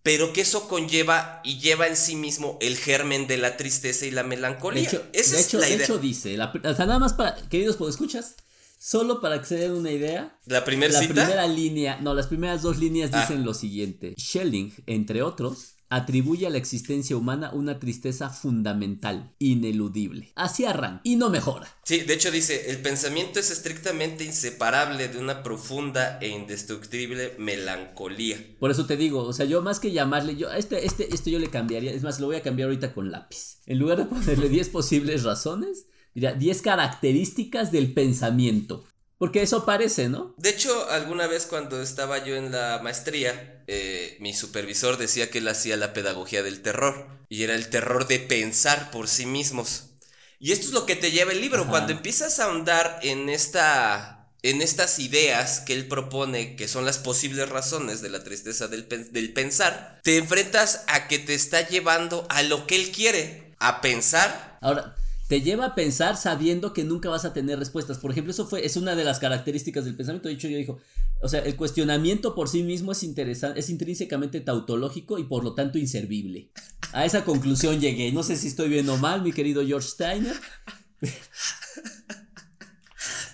pero que eso conlleva y lleva en sí mismo el germen de la tristeza y la De melancolía. hecho, Esa de es hecho, la de idea. hecho dice, la, o sea, nada más para, queridos escuchas, solo para que se den una idea, la primera la cita. primera línea, no, las primeras dos líneas Ah. dicen lo siguiente. Schelling, entre otros, atribuye a la existencia humana una tristeza fundamental, ineludible. Así arranca y no mejora. Sí, de hecho dice, el pensamiento es estrictamente inseparable de una profunda e indestructible melancolía. Por eso te digo, o sea, yo más que llamarle, yo, este, este, esto yo le cambiaría, es más, lo voy a cambiar ahorita con lápiz. En lugar de ponerle 10 posibles razones, diría 10 características del pensamiento. Porque eso parece, ¿no? De hecho, alguna vez cuando estaba yo en la maestría, eh, mi supervisor decía que él hacía la pedagogía del terror. Y era el terror de pensar por sí mismos. Y esto es lo que te lleva el libro. Ajá. Cuando empiezas a ahondar en esta. En estas ideas que él propone, que son las posibles razones de la tristeza del, pen- del pensar, te enfrentas a que te está llevando a lo que él quiere, a pensar Ahora, te lleva a pensar sabiendo que nunca vas a tener respuestas. Por ejemplo, eso fue, es una de las características del pensamiento. De hecho, yo dijo, o sea, el cuestionamiento por sí mismo es interesante, es intrínsecamente tautológico y por lo tanto inservible. A esa conclusión llegué. No sé si estoy bien o mal, mi querido George Steiner.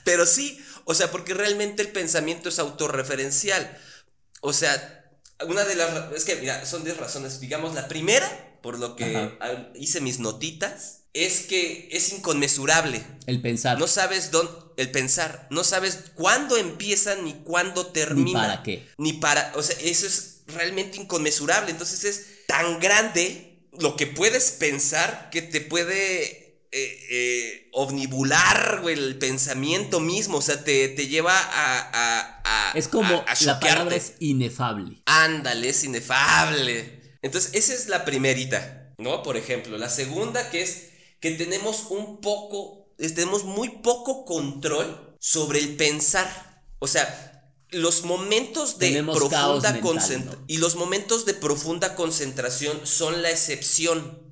Pero sí, O sea, porque realmente el pensamiento es autorreferencial. O sea, una de las... Es que, mira, son 10 razones. Digamos, la primera, por lo que hice mis notitas, es que es inconmensurable. El pensar. No sabes dónde... El pensar. No sabes cuándo empieza ni cuándo termina. Ni para qué. Ni para... O sea, eso es realmente inconmensurable. Entonces es tan grande lo que puedes pensar que te puede eh, eh, omnibular, el pensamiento mismo, o sea, te, lleva a, Es como la palabra es inefable. Ándale, es inefable. Entonces, esa es la primerita, ¿no? Por ejemplo, la segunda que es que tenemos un poco, tenemos muy poco control sobre el pensar. O sea, los momentos de profunda concentración y los momentos de profunda concentración son la excepción.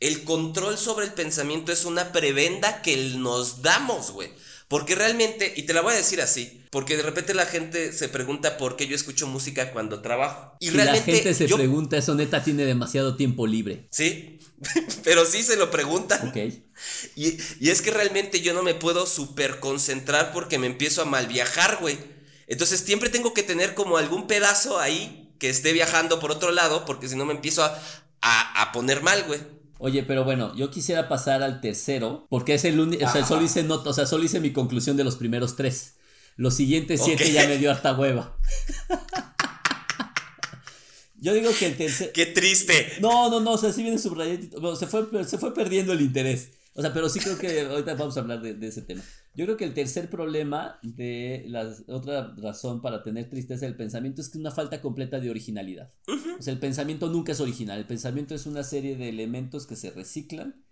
El control sobre el pensamiento es una prebenda que nos damos, güey. Porque realmente, y te la voy a decir así, porque de repente la gente se pregunta por qué yo escucho música cuando trabajo. Y, realmente. La gente se pregunta, eso neta tiene demasiado tiempo libre. Sí, pero sí se lo preguntan. Ok. Y, y es que realmente yo no me puedo súper concentrar porque me empiezo a mal viajar, güey. Entonces siempre tengo que tener como algún pedazo ahí que esté viajando por otro lado, porque si no me empiezo a, a, a poner mal, güey. Oye, pero bueno, yo quisiera pasar al tercero, porque es el único, o sea, solo hice nota, o sea, solo hice mi conclusión de los primeros tres. Los siguientes siete ya me dio harta hueva. Yo digo que el tercer. ¡Qué triste! No, no, no, o sea, sí viene subrayadito. se, fue, se fue perdiendo el interés. O sea, pero sí creo que ahorita vamos a hablar de, ese tema. Yo creo que el tercer problema de la otra razón para tener tristeza del pensamiento es que es una falta completa de originalidad. O sea, el pensamiento nunca es original. El pensamiento es una serie de elementos que se reciclan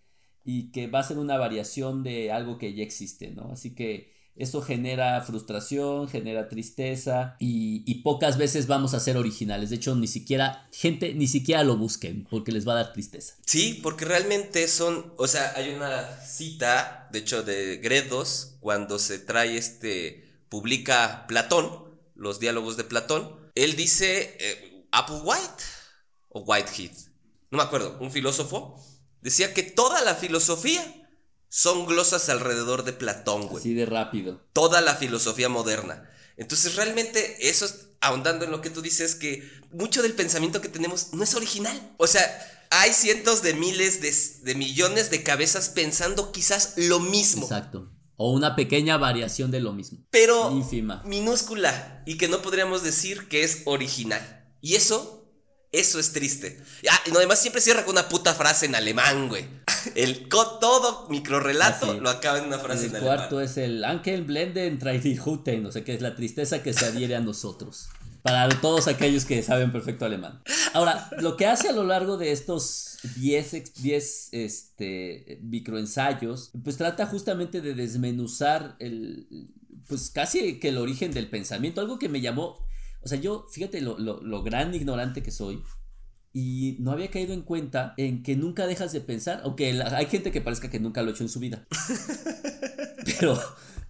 y que va a ser una variación de algo que ya existe, ¿no? Así que eso genera frustración, genera tristeza y, pocas veces vamos a ser originales. De hecho, ni siquiera, gente, ni siquiera lo busquen porque les va a dar tristeza. Sí, porque realmente son, o sea, hay una cita, de hecho, de Gredos, cuando se trae este, publica Platón, los diálogos de Platón, él dice, eh, Applewhite o Whitehead, no me acuerdo, un filósofo, decía que toda la filosofía son glosas alrededor de Platón, güey. Así de rápido. Toda la filosofía moderna. Entonces, realmente, eso es, ahondando en lo que tú dices, que mucho del pensamiento que tenemos no es original. O sea, hay cientos de miles de, millones de cabezas pensando quizás lo mismo. Exacto. O una pequeña variación de lo mismo. Pero ínfima. Minúscula. Y que no podríamos decir que es original. Y eso eso es triste. Ah, y además siempre cierra con una puta frase en alemán, güey. El todo microrelato lo acaba en una frase en alemán. El cuarto es el Ankel Blenden Traidihuten, no sé qué es la tristeza que se adhiere a nosotros. Para todos aquellos que saben perfecto alemán. Ahora, lo que hace a lo largo de estos 10, 10 este, microensayos, pues trata justamente de desmenuzar el, pues casi que el origen del pensamiento. Algo que me llamó o sea, yo, fíjate lo, lo, gran ignorante que soy. Y no había caído en cuenta en que nunca dejas de pensar, aunque hay gente que parezca que nunca lo ha hecho en su vida. pero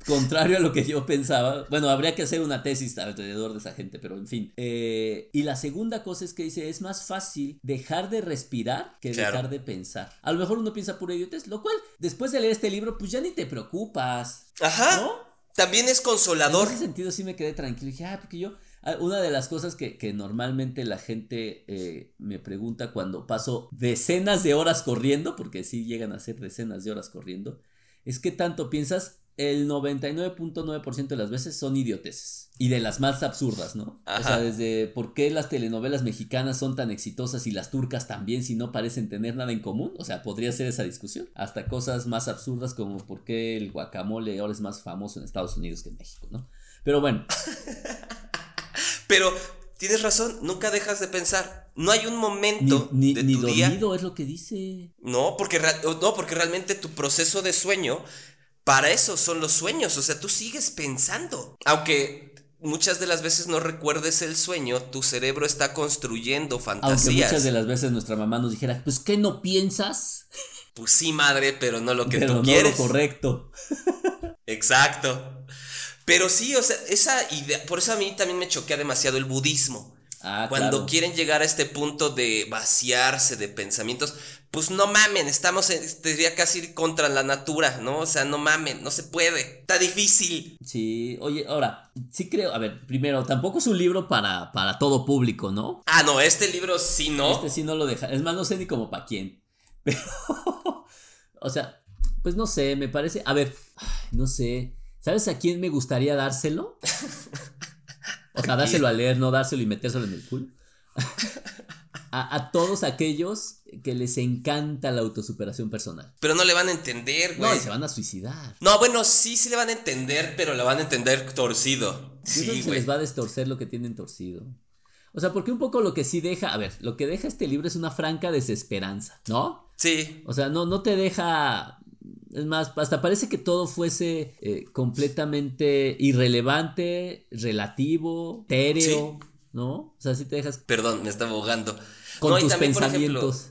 contrario a lo que yo pensaba, bueno, habría que hacer una tesis alrededor de esa gente, pero en fin. Eh, y la segunda cosa es que dice, es más fácil dejar de respirar que dejar de pensar. A lo mejor uno piensa pura idiotez, lo cual, después de leer este libro, pues ya ni te preocupas. Ajá. ¿no? También es consolador. En ese sentido sí me quedé tranquilo. Dije, ah, porque yo una de las cosas que, normalmente la gente eh, me pregunta cuando paso decenas de horas corriendo, porque sí llegan a ser decenas de horas corriendo, es que tanto piensas, el 99.9% de las veces son idioteces. Y de las más absurdas, ¿no? O sea, desde por qué las telenovelas mexicanas son tan exitosas y las turcas también si no parecen tener nada en común. O sea, podría ser esa discusión. Hasta cosas más absurdas como por qué el guacamole ahora es más famoso en Estados Unidos que en México, ¿no? Pero bueno. Pero tienes razón, nunca dejas de pensar. No hay un momento ni, de ni tu dormido es lo que dice. No porque, no, porque realmente tu proceso de sueño, para eso son los sueños. O sea, tú sigues pensando. Aunque muchas de las veces no recuerdes el sueño, tu cerebro está construyendo fantasías. Aunque muchas de las veces nuestra mamá nos dijera, pues ¿qué no piensas? Pues sí, madre, pero no lo que pero tú no Lo correcto. Exacto. Pero sí, o sea, esa idea, por eso a mí también me choquea demasiado el budismo. Ah, Cuando claro. quieren llegar a este punto de vaciarse de pensamientos, pues no mamen, estamos, en, diría casi contra la natura, ¿no? O sea, no mamen, no se puede, está difícil. Sí, oye, ahora, sí creo, a ver, primero, tampoco es un libro para, para todo público, ¿no? Ah, no, este libro sí no. Este sí no lo deja, es más, no sé ni como para quién, pero, o sea, pues no sé, me parece, a ver, no sé, ¿sabes a quién me gustaría dárselo? O sea, dárselo a leer, no dárselo y metérselo en el culo. A, a todos aquellos que les encanta la autosuperación personal. Pero no le van a entender, No, güey. y se van a suicidar. No, bueno, sí, sí le van a entender, pero lo van a entender torcido. Yo creo Sí, que se les va a destorcer lo que tienen torcido. O sea, porque un poco lo que sí deja, a ver, lo que deja este libro es una franca desesperanza, ¿no? Sí, O sea, no, no te deja. Es más, hasta parece que todo fuese eh, completamente irrelevante, relativo, etéreo, ¿no? O sea, si te dejas perdón, me estaba ahogando. con No, y tus también, ejemplo, pensamientos.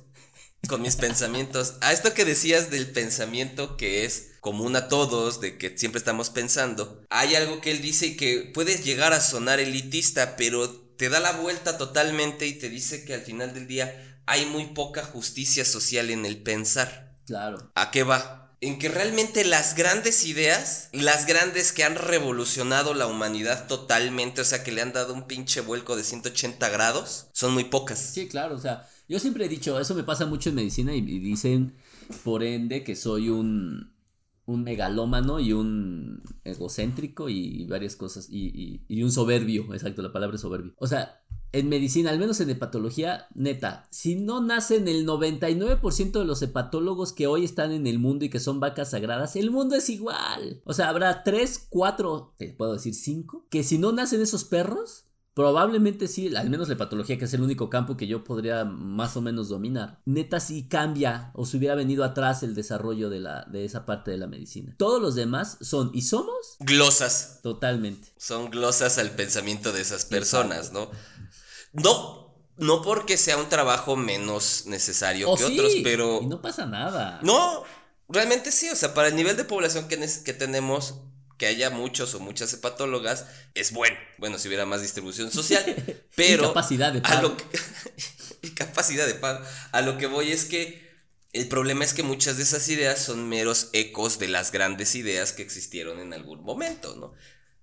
con mis pensamientos. A esto que decías del pensamiento que es común a todos, de que siempre estamos pensando, hay algo que él dice que puedes llegar a sonar elitista, pero te da la vuelta totalmente y te dice que al final del día hay muy poca justicia social en el pensar. Claro. ¿A qué va? En que realmente las grandes ideas, las grandes que han revolucionado la humanidad totalmente, o sea, que le han dado un pinche vuelco de 180 grados, son muy pocas. Sí, claro, o sea, yo siempre he dicho, eso me pasa mucho en medicina y, y dicen, por ende, que soy un, un megalómano y un egocéntrico y, varias cosas, y, y- un soberbio, exacto, la palabra soberbio. O sea, en medicina, al menos en hepatología, neta, si no nacen el 99% de los hepatólogos que hoy están en el mundo y que son vacas sagradas, el mundo es igual. O sea, habrá 3, 4, te puedo decir 5, que si no nacen esos perros, Probablemente sí, al menos la patología, que es el único campo que yo podría más o menos dominar. Neta sí cambia o se hubiera venido atrás el desarrollo de, la, de esa parte de la medicina. Todos los demás son y somos Glosas. totalmente. Son glosas al pensamiento de esas personas, ¿no? No, no porque sea un trabajo menos necesario que Oh, sí, otros, pero... Y no pasa nada. No, realmente sí, o sea, para el nivel de población que, que tenemos, que haya muchos o muchas hepatólogas, es bueno. Bueno, si hubiera más distribución social, pero... Capacidad de a pago. lo que- y capacidad de pago. A lo que voy es que el problema es que muchas de esas ideas son meros ecos de las grandes ideas que existieron en algún momento, ¿no?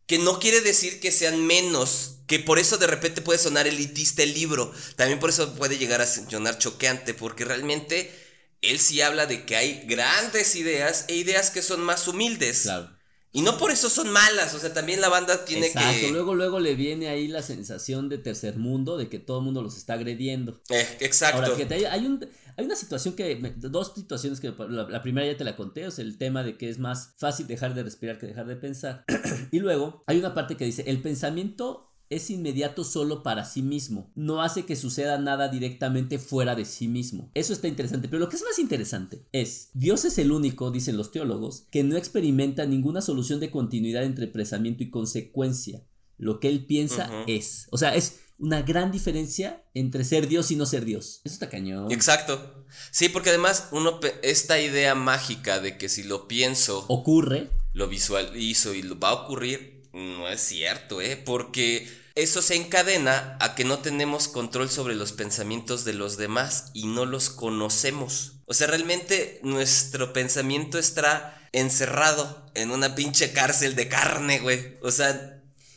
Que no quiere decir que sean menos, que por eso de repente puede sonar elitista el libro, también por eso puede llegar a sonar choqueante, porque realmente él sí habla de que hay grandes ideas e ideas que son más humildes. Claro. Y no por eso son malas, o sea, también la banda tiene Exacto. que... Luego, luego le viene ahí la sensación de tercer mundo, de que todo el mundo los está agrediendo. Eh, exacto. Ahora, fíjate, hay, hay un, hay una situación que, me- dos situaciones que, la, la primera ya te la conté, o sea, el tema de que es más fácil dejar de respirar que dejar de pensar. y luego, hay una parte que dice, el pensamiento es inmediato solo para sí mismo, no hace que suceda nada directamente fuera de sí mismo. Eso está interesante, pero lo que es más interesante es, Dios es el único, dicen los teólogos, que no experimenta ninguna solución de continuidad entre pensamiento y consecuencia. Lo que él piensa es, o sea, es una gran diferencia entre ser Dios y no ser Dios. Eso está cañón. Exacto. Sí, porque además uno esta idea mágica de que si lo pienso, Ocurre. lo visualizo y lo va a ocurrir, no es cierto, ¿eh? Porque eso se encadena a que no tenemos control sobre los pensamientos de los demás y no los conocemos. O sea, realmente nuestro pensamiento está encerrado en una pinche cárcel de carne, güey. O sea,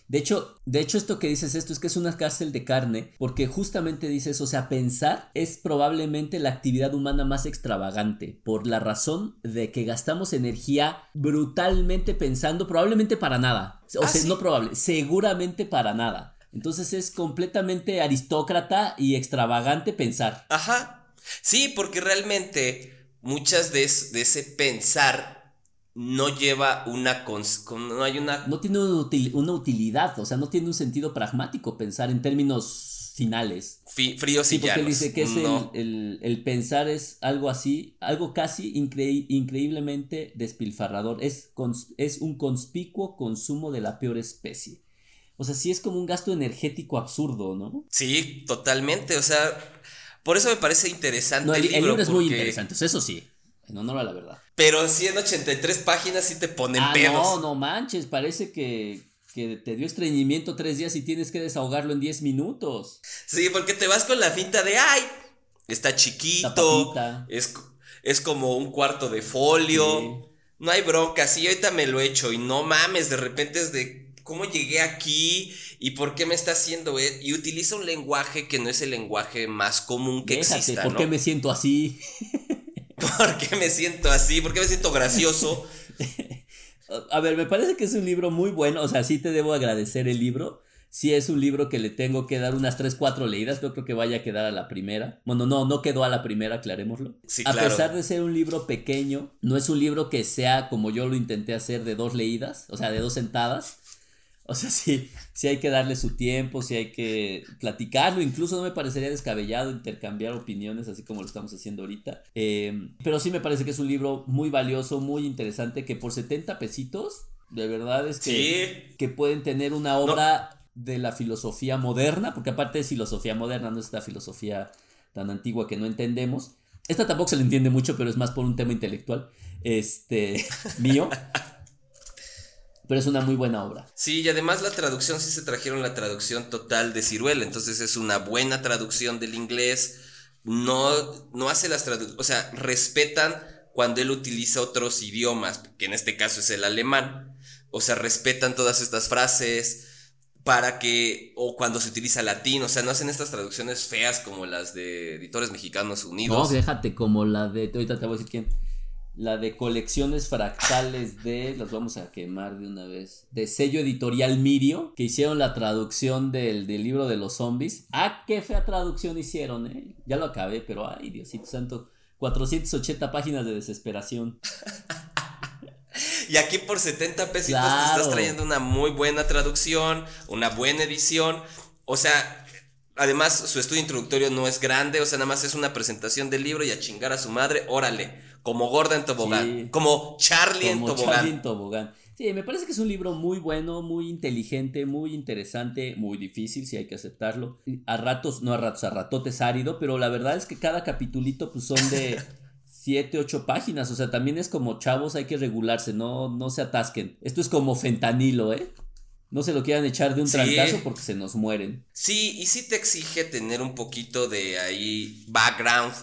De hecho, de hecho, esto que dices esto es que es una cárcel de carne, porque justamente dices, o sea, pensar es probablemente la actividad humana más extravagante, por la razón de que gastamos energía brutalmente pensando, probablemente para nada. O Ah, sea, sí. no probable, seguramente para nada. Entonces es completamente aristócrata y extravagante pensar. Ajá. Sí, porque realmente muchas de, es- de ese pensar no lleva una... cons- con- no hay una... No tiene una, util- una utilidad, o sea, no tiene un sentido pragmático pensar en términos finales. fi- fríos Sí, y porque llanos. dice que es el- No. el, el pensar es algo así, algo casi increí- increíblemente despilfarrador. Es, es un conspicuo consumo de la peor especie. O sea, sí es como un gasto energético absurdo, ¿no? Sí, totalmente. O sea, por eso me parece interesante No, el, el, el libro. es muy interesante, eso sí, en honor a la verdad. Pero sí en 83 páginas sí te ponen Ah, pedos. no, no manches, parece que, que te dio estreñimiento tres días y tienes que desahogarlo en diez minutos. Sí, porque te vas con la finta de, ay, está chiquito, es, es, como un cuarto de folio, no hay bronca, sí, ahorita me lo he hecho y no mames, de repente es de, ¿cómo llegué aquí? ¿Y por qué me está haciendo? E-? Y utiliza un lenguaje que no es el lenguaje más común que exista. ¿Por qué me siento así? ¿Por qué me siento así? ¿Por qué me siento gracioso? A ver, me parece que es un libro muy bueno. O sea, sí te debo agradecer el libro. Sí es un libro que le tengo que dar unas 3, 4 leídas. Yo creo que vaya a quedar a la primera. Bueno, no, no quedó a la primera, aclarémoslo. Sí, a pesar de ser un libro pequeño, no es un libro que sea como yo lo intenté hacer de dos leídas, o sea, de dos sentadas. O sea, sí, sí hay que darle su tiempo, sí hay que platicarlo. Incluso no me parecería descabellado intercambiar opiniones, así como lo estamos haciendo ahorita. Em, pero sí me parece que es un libro muy valioso, muy interesante, que por 70 pesitos, de verdad es que, que pueden tener una obra de la filosofía moderna, porque aparte es filosofía moderna, no es esta filosofía tan antigua que no entendemos. Esta tampoco se le entiende mucho, pero es más por un tema intelectual, este, mío pero es una muy buena obra. Sí, y además la traducción, sí se trajeron la traducción total de Ciruela, entonces es una buena traducción del inglés, no, no hace las traducciones, o sea, respetan cuando él utiliza otros idiomas, que en este caso es el alemán, o sea, respetan todas estas frases para que, o cuando se utiliza latín, o sea, no hacen estas traducciones feas como las de editores mexicanos unidos. No, déjate, como la de, ahorita te voy a decir quién la de colecciones fractales de, los vamos a quemar de una vez, de sello editorial Mirio, que hicieron la traducción del, libro de los zombies. Ah, qué fea traducción hicieron, ¿eh? Ya lo acabé, pero ay, Diosito santo, 480 páginas de desesperación. Y aquí por 70 pesitos te estás trayendo una muy buena traducción, una buena edición. O sea, además su estudio introductorio no es grande, o sea, nada más es una presentación del libro y a chingar a su madre, órale como Gorda en Tobogán, como Charlie en Tobogán. Charlie en Tobogán. Sí, me parece que es un libro muy bueno, muy inteligente, muy interesante, muy difícil, si hay que aceptarlo. A ratos, no a ratos, a ratotes árido, pero la verdad es que cada capitulito pues son de 7, 8 páginas, o sea, también es como chavos, hay que regularse, no, no se atasquen. Esto es como fentanilo, ¿eh? No se lo quieran echar de un trancazo porque se nos mueren. Sí, y sí te exige tener un poquito de ahí background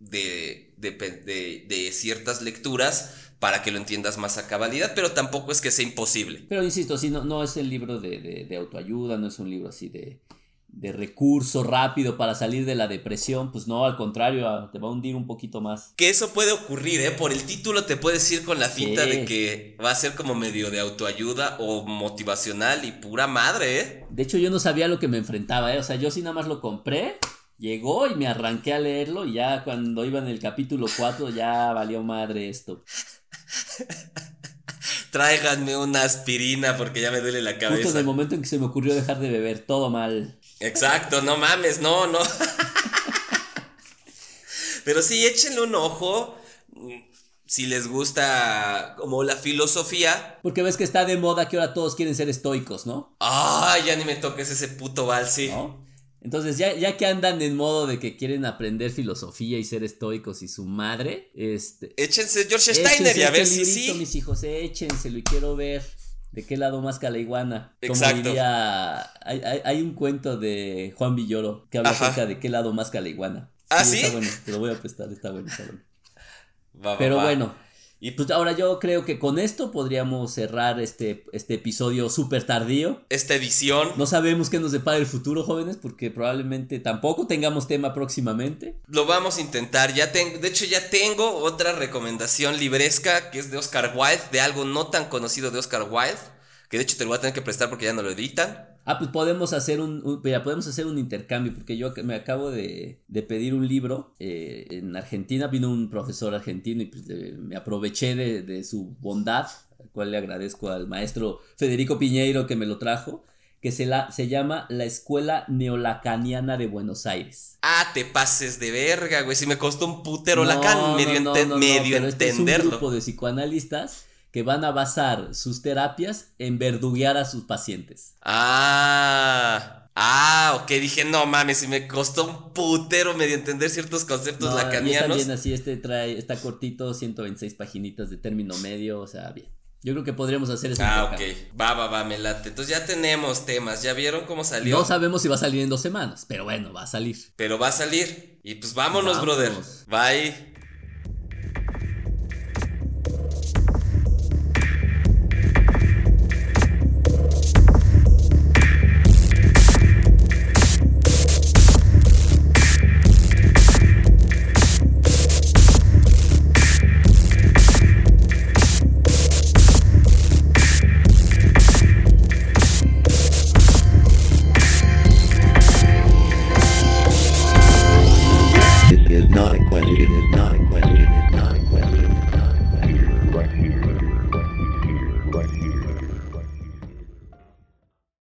de de, ciertas lecturas para que lo entiendas más a cabalidad, pero tampoco es que sea imposible. Pero insisto, si no, no es el libro de, de, autoayuda, no es un libro así de, de recurso rápido para salir de la depresión, pues no, al contrario, te va a hundir un poquito más. Que eso puede ocurrir, ¿eh? Por el título te puedes ir con la finta de que va a ser como medio de autoayuda o motivacional y pura madre, ¿eh? De hecho, yo no sabía lo que me enfrentaba, ¿eh? O sea, yo sí nada más lo compré llegó y me arranqué a leerlo y ya cuando iba en el capítulo 4 ya valió madre esto. Tráiganme una aspirina porque ya me duele la cabeza. Justo en el momento en que se me ocurrió dejar de beber, todo mal. Exacto, no mames, no, no. Pero sí, échenle un ojo si les gusta como la filosofía. Porque ves que está de moda que ahora todos quieren ser estoicos, ¿no? Ah, ya ni me toques ese puto vals, ¿No? Entonces, ya, ya que andan en modo de que quieren aprender filosofía y ser estoicos y su madre, este. Échense George Steiner y a ver este si sí. mis hijos, échenselo y quiero ver de qué lado más calaiguana. Exacto. Como hay, un cuento de Juan Villoro que habla acerca de qué lado más calaiguana. ¿Ah, sí? Está bueno, te lo voy a prestar, está bueno, está bueno. Pero bueno, y pues ahora yo creo que con esto podríamos cerrar este, este episodio súper tardío. Esta edición. No sabemos qué nos depara el futuro, jóvenes, porque probablemente tampoco tengamos tema próximamente. Lo vamos a intentar. Ya tengo, de hecho, ya tengo otra recomendación libresca que es de Oscar Wilde, de algo no tan conocido de Oscar Wilde, que de hecho te lo voy a tener que prestar porque ya no lo editan. Ah, pues podemos hacer un, podemos hacer un intercambio, porque yo me acabo de, pedir un libro. Eh, en Argentina vino un profesor argentino y pues me aproveché de, su bondad, al cual le agradezco al maestro Federico Piñeiro que me lo trajo, que se, la, se llama La Escuela Neolacaniana de Buenos Aires. Ah, te pases de verga, güey, si me costó un putero Lacan medio, medio entenderlo. Este es un grupo de psicoanalistas que van a basar sus terapias en verduguear a sus pacientes. Ah. Ah, ok, dije, no mames, si me costó un putero medio entender ciertos conceptos lacanianos. Está bien así, este trae, está cortito, 126 paginitas de término medio, o sea, bien. Yo creo que podríamos hacer eso. Ah, ok. Va, va, va, me late. Entonces ya tenemos temas. ¿Ya vieron cómo salió? No sabemos si va a salir en dos semanas, pero bueno, va a salir. Pero va a salir. Y pues vámonos, brother. Bye.